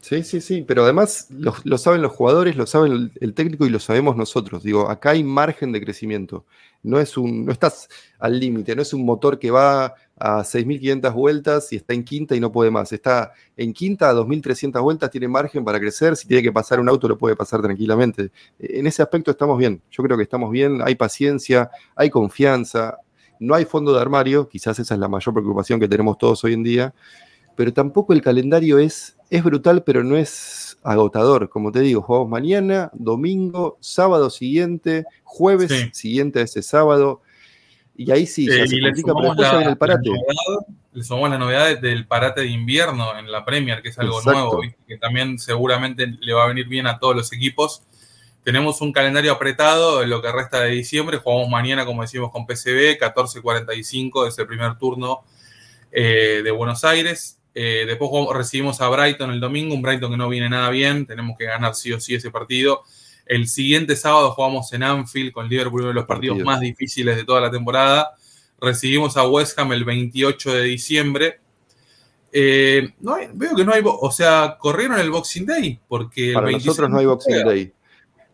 Sí, sí, sí, pero además lo, saben los jugadores, lo saben el, técnico y lo sabemos nosotros. Digo, acá hay margen de crecimiento. No es un, no estás al límite, no es un motor que va a 6.500 vueltas y está en quinta y no puede más. Está en quinta a 2.300 vueltas, tiene margen para crecer. Si tiene que pasar un auto, lo puede pasar tranquilamente. En ese aspecto estamos bien. Yo creo que estamos bien. Hay paciencia, hay confianza, no hay fondo de armario, quizás esa es la mayor preocupación que tenemos todos hoy en día, pero tampoco el calendario es es brutal, pero no es agotador. Como te digo, jugamos mañana, domingo, sábado siguiente, jueves siguiente a ese sábado. Y ahí sí, ya se complica, pero después el parate. le sumamos la novedad del parate de invierno en la Premier, que es algo nuevo, que también seguramente le va a venir bien a todos los equipos. Tenemos un calendario apretado en lo que resta de diciembre. Jugamos mañana, como decimos, con PCB, 14.45 es el primer turno eh, de Buenos Aires. Eh, después recibimos a Brighton el domingo, un Brighton que no viene nada bien, tenemos que ganar sí o sí ese partido. El siguiente sábado jugamos en Anfield con Liverpool, uno de los partidos más difíciles de toda la temporada. Recibimos a West Ham el 28 de diciembre. Eh, veo que no hay, o sea, corrieron el Boxing Day porque Para nosotros no hay Boxing Day.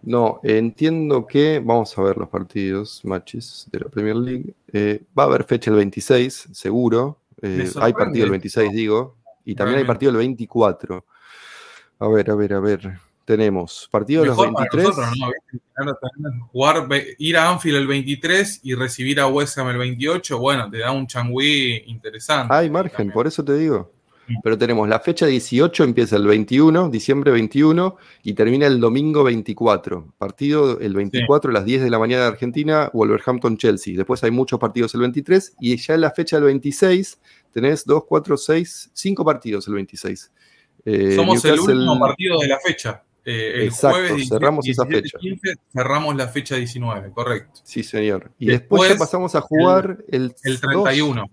No, entiendo que vamos a ver los partidos, matches de la Premier League. Eh, va a haber fecha el 26, seguro. Eh, hay partido el 26, digo, y también hay partido el 24. A ver, a ver, a ver. Tenemos partido de los 23. Jugar, ir a Anfield el 23 y recibir a West Ham el 28, bueno, te da un changüí interesante. Hay margen, por eso te digo. Pero tenemos la fecha 18, empieza el 21, diciembre 21, y termina el domingo 24. Partido el 24 a las 10 de la mañana de Argentina, Wolverhampton-Chelsea. Después hay muchos partidos el 23, y ya en la fecha del 26 tenés 2, 4, 6, 5 partidos el 26. Eh, Somos el último partido de la fecha. Eh, el jueves cerramos esa fecha. cerramos la fecha 19, correcto. Sí, señor. Y después, pasamos a jugar el, el, 31.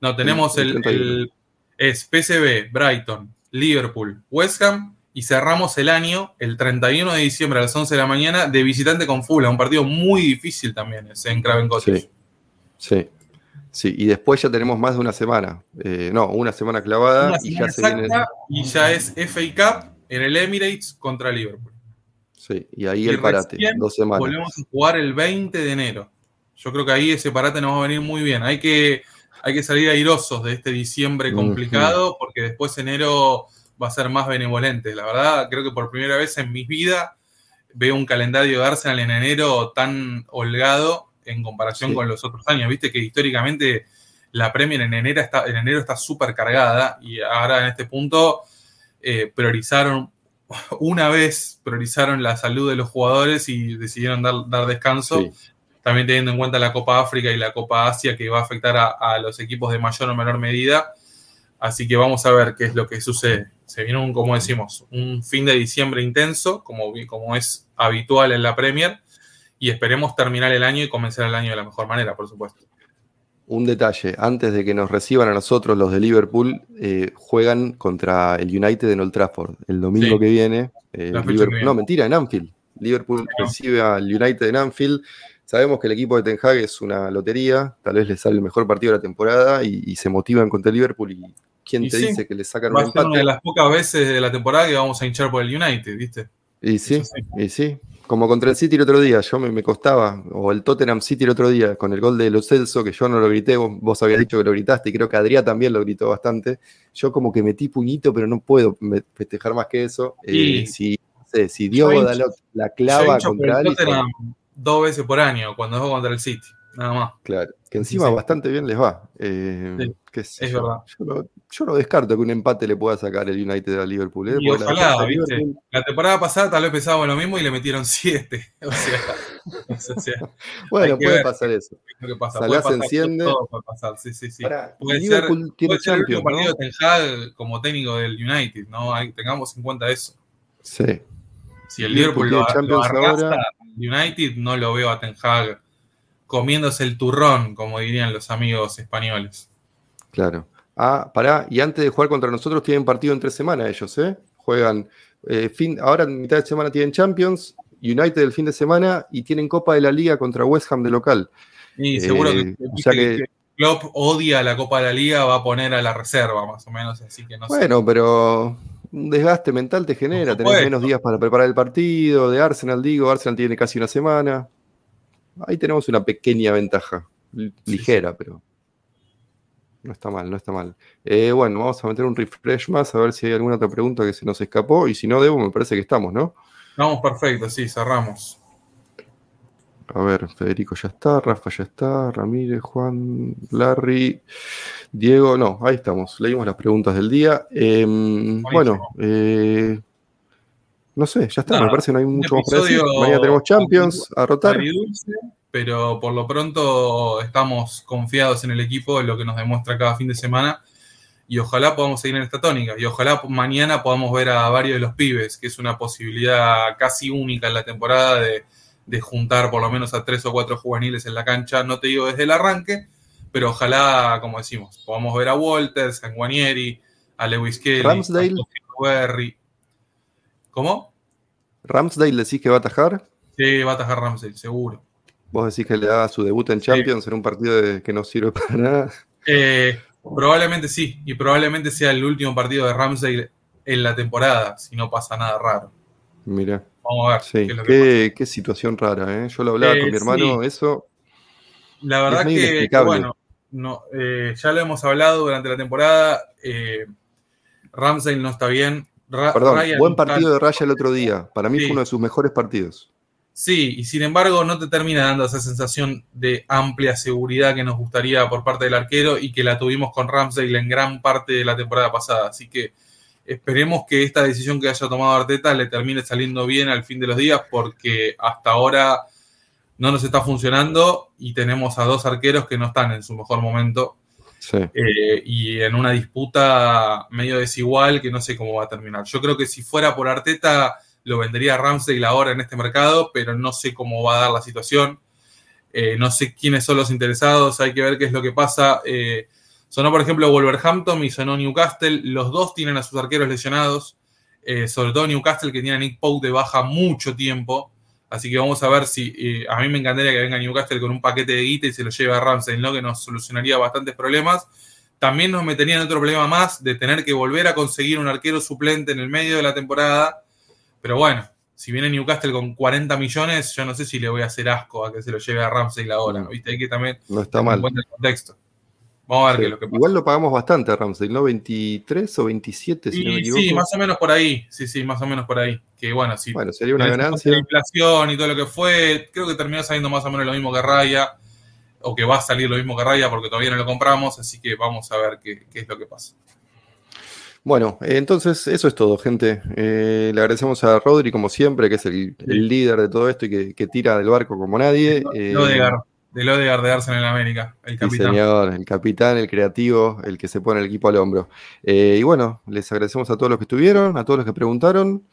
No, tenemos el es PCB, Brighton, Liverpool, West Ham y cerramos el año el 31 de diciembre a las 11 de la mañana de visitante con Fulham, un partido muy difícil también ese en Craven Cottage. Sí, sí. y después ya tenemos más de una semana. Eh, no, una semana clavada y ya se viene... Y ya es FA Cup en el Emirates contra Liverpool. Sí, y ahí el parate, dos semanas. Volvemos a jugar el 20 de enero. Yo creo que ahí ese parate nos va a venir muy bien. Hay que hay que salir airosos de este diciembre complicado, porque después enero va a ser más benevolente. La verdad, creo que por primera vez en mi vida veo un calendario de Arsenal en enero tan holgado en comparación con los otros años. Viste que históricamente la Premier en enero está en enero está súper cargada y ahora en este punto eh, priorizaron una vez priorizaron la salud de los jugadores y decidieron dar, dar descanso también teniendo en cuenta la Copa África y la Copa Asia que va a afectar a, los equipos de mayor o menor medida. Así que vamos a ver qué es lo que sucede. Se viene un, como decimos, un fin de diciembre intenso, como, como es habitual en la Premier, y esperemos terminar el año y comenzar el año de la mejor manera, por supuesto. Un detalle, antes de que nos reciban a nosotros los de Liverpool, eh, juegan contra el United en Old Trafford el domingo que viene. Eh, no, mentira, en Anfield. Liverpool recibe al United en Anfield. Sabemos que el equipo de Ten Hag es una lotería, tal vez le sale el mejor partido de la temporada y, se motivan contra el Liverpool y quién te dice que le sacan un empate. una de las pocas veces de la temporada que vamos a hinchar por el United, ¿viste? Y sí, y sí. Como contra el City el otro día, yo me, costaba, o el Tottenham City el otro día, con el gol de Los Celso, que yo no lo grité, vos, habías dicho que lo gritaste, y creo que Adrián también lo gritó bastante. Yo como que metí puñito, pero no puedo festejar más que eso. Eh, si, si Diogo da la, clava contra Alisson dos veces por año cuando juego contra el City, nada más. Claro, que encima bastante bien les va. Eh, es verdad. Yo no, descarto que un empate le pueda sacar el United a Liverpool. ¿eh? Y ojalá, la, ¿viste? La temporada pasada tal vez pensábamos lo mismo y le metieron siete. O sea, bueno, puede pasar eso. Salah se enciende. Todo puede pasar, sí, sí, sí. puede Liverpool ser, tiene puede ser el partido de Ten como técnico del United, ¿no? tengamos en cuenta eso. Sí. Si el Liverpool, lo, lo arrastra, United no lo veo a Ten Hag comiéndose el turrón, como dirían los amigos españoles. Claro. Ah, pará, y antes de jugar contra nosotros tienen partido en tres semanas ellos, ¿eh? Juegan, eh, fin, ahora en mitad de semana tienen Champions, United el fin de semana y tienen Copa de la Liga contra West Ham de local. Y seguro que, eh, que, Klopp odia la Copa de la Liga, va a poner a la reserva más o menos, así que no Bueno, pero un desgaste mental te genera, tenés menos días para preparar el partido, de Arsenal digo, Arsenal tiene casi una semana. Ahí tenemos una pequeña ventaja, ligera, pero no está mal, no está mal. Eh, bueno, vamos a meter un refresh más a ver si hay alguna otra pregunta que se nos escapó y si no, Debo, me parece que estamos, ¿no? Vamos perfecto, sí, cerramos. A ver, Federico ya está, Rafa ya está, Ramírez, Juan, Larry, Diego, no, ahí estamos, leímos las preguntas del día. Em, bueno, eh, no sé, ya está, me parece que no hay mucho más para decir. Mañana tenemos Champions a rotar. pero por lo pronto estamos confiados en el equipo, en lo que nos demuestra cada fin de semana. Y ojalá podamos seguir en esta tónica. Y ojalá mañana podamos ver a varios de los pibes, que es una posibilidad casi única en la temporada de de juntar por lo menos a tres o cuatro juveniles en la cancha, no te digo desde el arranque, pero ojalá, como decimos, podamos ver a Walters, a Guanieri, a Lewis Kelly, Ramsdale. a ¿Cómo? ¿Ramsdale decís que va a atajar? Sí, va a atajar Ramsdale, seguro. ¿Vos decís que le da su debut en Champions en un partido que no sirve para nada? Eh, probablemente sí, y probablemente sea el último partido de Ramsdale en la temporada, si no pasa nada raro. Mira. Vamos a ver. Sí, qué, qué, situación rara, ¿eh? Yo lo hablaba con mi eh, hermano, eso. La verdad que, bueno, no, eh, ya lo hemos hablado durante la temporada. Eh, Ramsey no está bien. Perdón, buen partido de Raya el otro día. Para mí fue uno de sus mejores partidos. Sí, y sin embargo no te termina dando esa sensación de amplia seguridad que nos gustaría por parte del arquero y que la tuvimos con Ramsey en gran parte de la temporada pasada. Así que Esperemos que esta decisión que haya tomado Arteta le termine saliendo bien al fin de los días porque hasta ahora no nos está funcionando y tenemos a dos arqueros que no están en su mejor momento. Eh, y en una disputa medio desigual que no sé cómo va a terminar. Yo creo que si fuera por Arteta lo vendería Ramsey ahora en este mercado, pero no sé cómo va a dar la situación. Eh, no sé quiénes son los interesados, hay que ver qué es lo que pasa. Eh, Sonó, por ejemplo, Wolverhampton y sonó Newcastle. Los dos tienen a sus arqueros lesionados. Eh, sobre todo Newcastle, que tiene a Nick Pope de baja mucho tiempo. Así que vamos a ver si. Eh, a mí me encantaría que venga Newcastle con un paquete de guita y se lo lleve a Ramsey, ¿no? Que nos solucionaría bastantes problemas. También nos metería en otro problema más de tener que volver a conseguir un arquero suplente en el medio de la temporada. Pero bueno, si viene Newcastle con 40 millones, yo no sé si le voy a hacer asco a que se lo lleve a Ramsey la hora. ¿Viste? Hay que también no está mal. el contexto. Vamos a ver qué es lo que pasa. Igual lo pagamos bastante a Ramsey, ¿no? 23 o 27, si no me equivoco. Sí, más o menos por ahí. Sí, sí, más o menos por ahí. Que bueno, sí. Bueno, sería una ganancia. La inflación y todo lo que fue, creo que terminó saliendo más o menos lo mismo que Raya. O que va a salir lo mismo que Raya porque todavía no lo compramos. Así que vamos a ver qué, es lo que pasa. Bueno, entonces eso es todo, gente. Eh, le agradecemos a Rodri, como siempre, que es el, líder de todo esto y que, tira del barco como nadie. No, eh, del Odegaard de Arsenal en América, el capitán. Sí, señor, el capitán, el creativo, el que se pone el equipo al hombro. Eh, y bueno, les agradecemos a todos los que estuvieron, a todos los que preguntaron.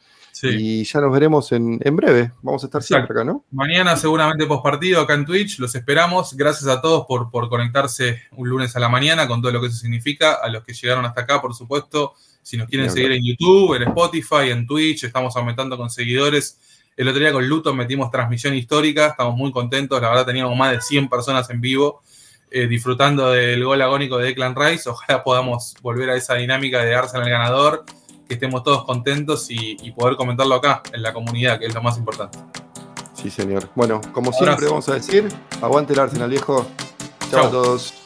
Y ya nos veremos en, breve. Vamos a estar siempre acá, ¿no? Mañana seguramente post partido acá en Twitch. Los esperamos. Gracias a todos por, por conectarse un lunes a la mañana con todo lo que eso significa. A los que llegaron hasta acá, por supuesto. Si nos quieren seguir en YouTube, en Spotify, en Twitch, estamos aumentando con seguidores el otro día con Luto metimos transmisión histórica, estamos muy contentos, la verdad teníamos más de 100 personas en vivo eh, disfrutando del gol agónico de Declan Rice. Ojalá podamos volver a esa dinámica de Arsenal ganador, que estemos todos contentos y, poder comentarlo acá en la comunidad, que es lo más importante. Sí, señor. Bueno, como siempre vamos a decir, aguante el Arsenal viejo. Chao a todos.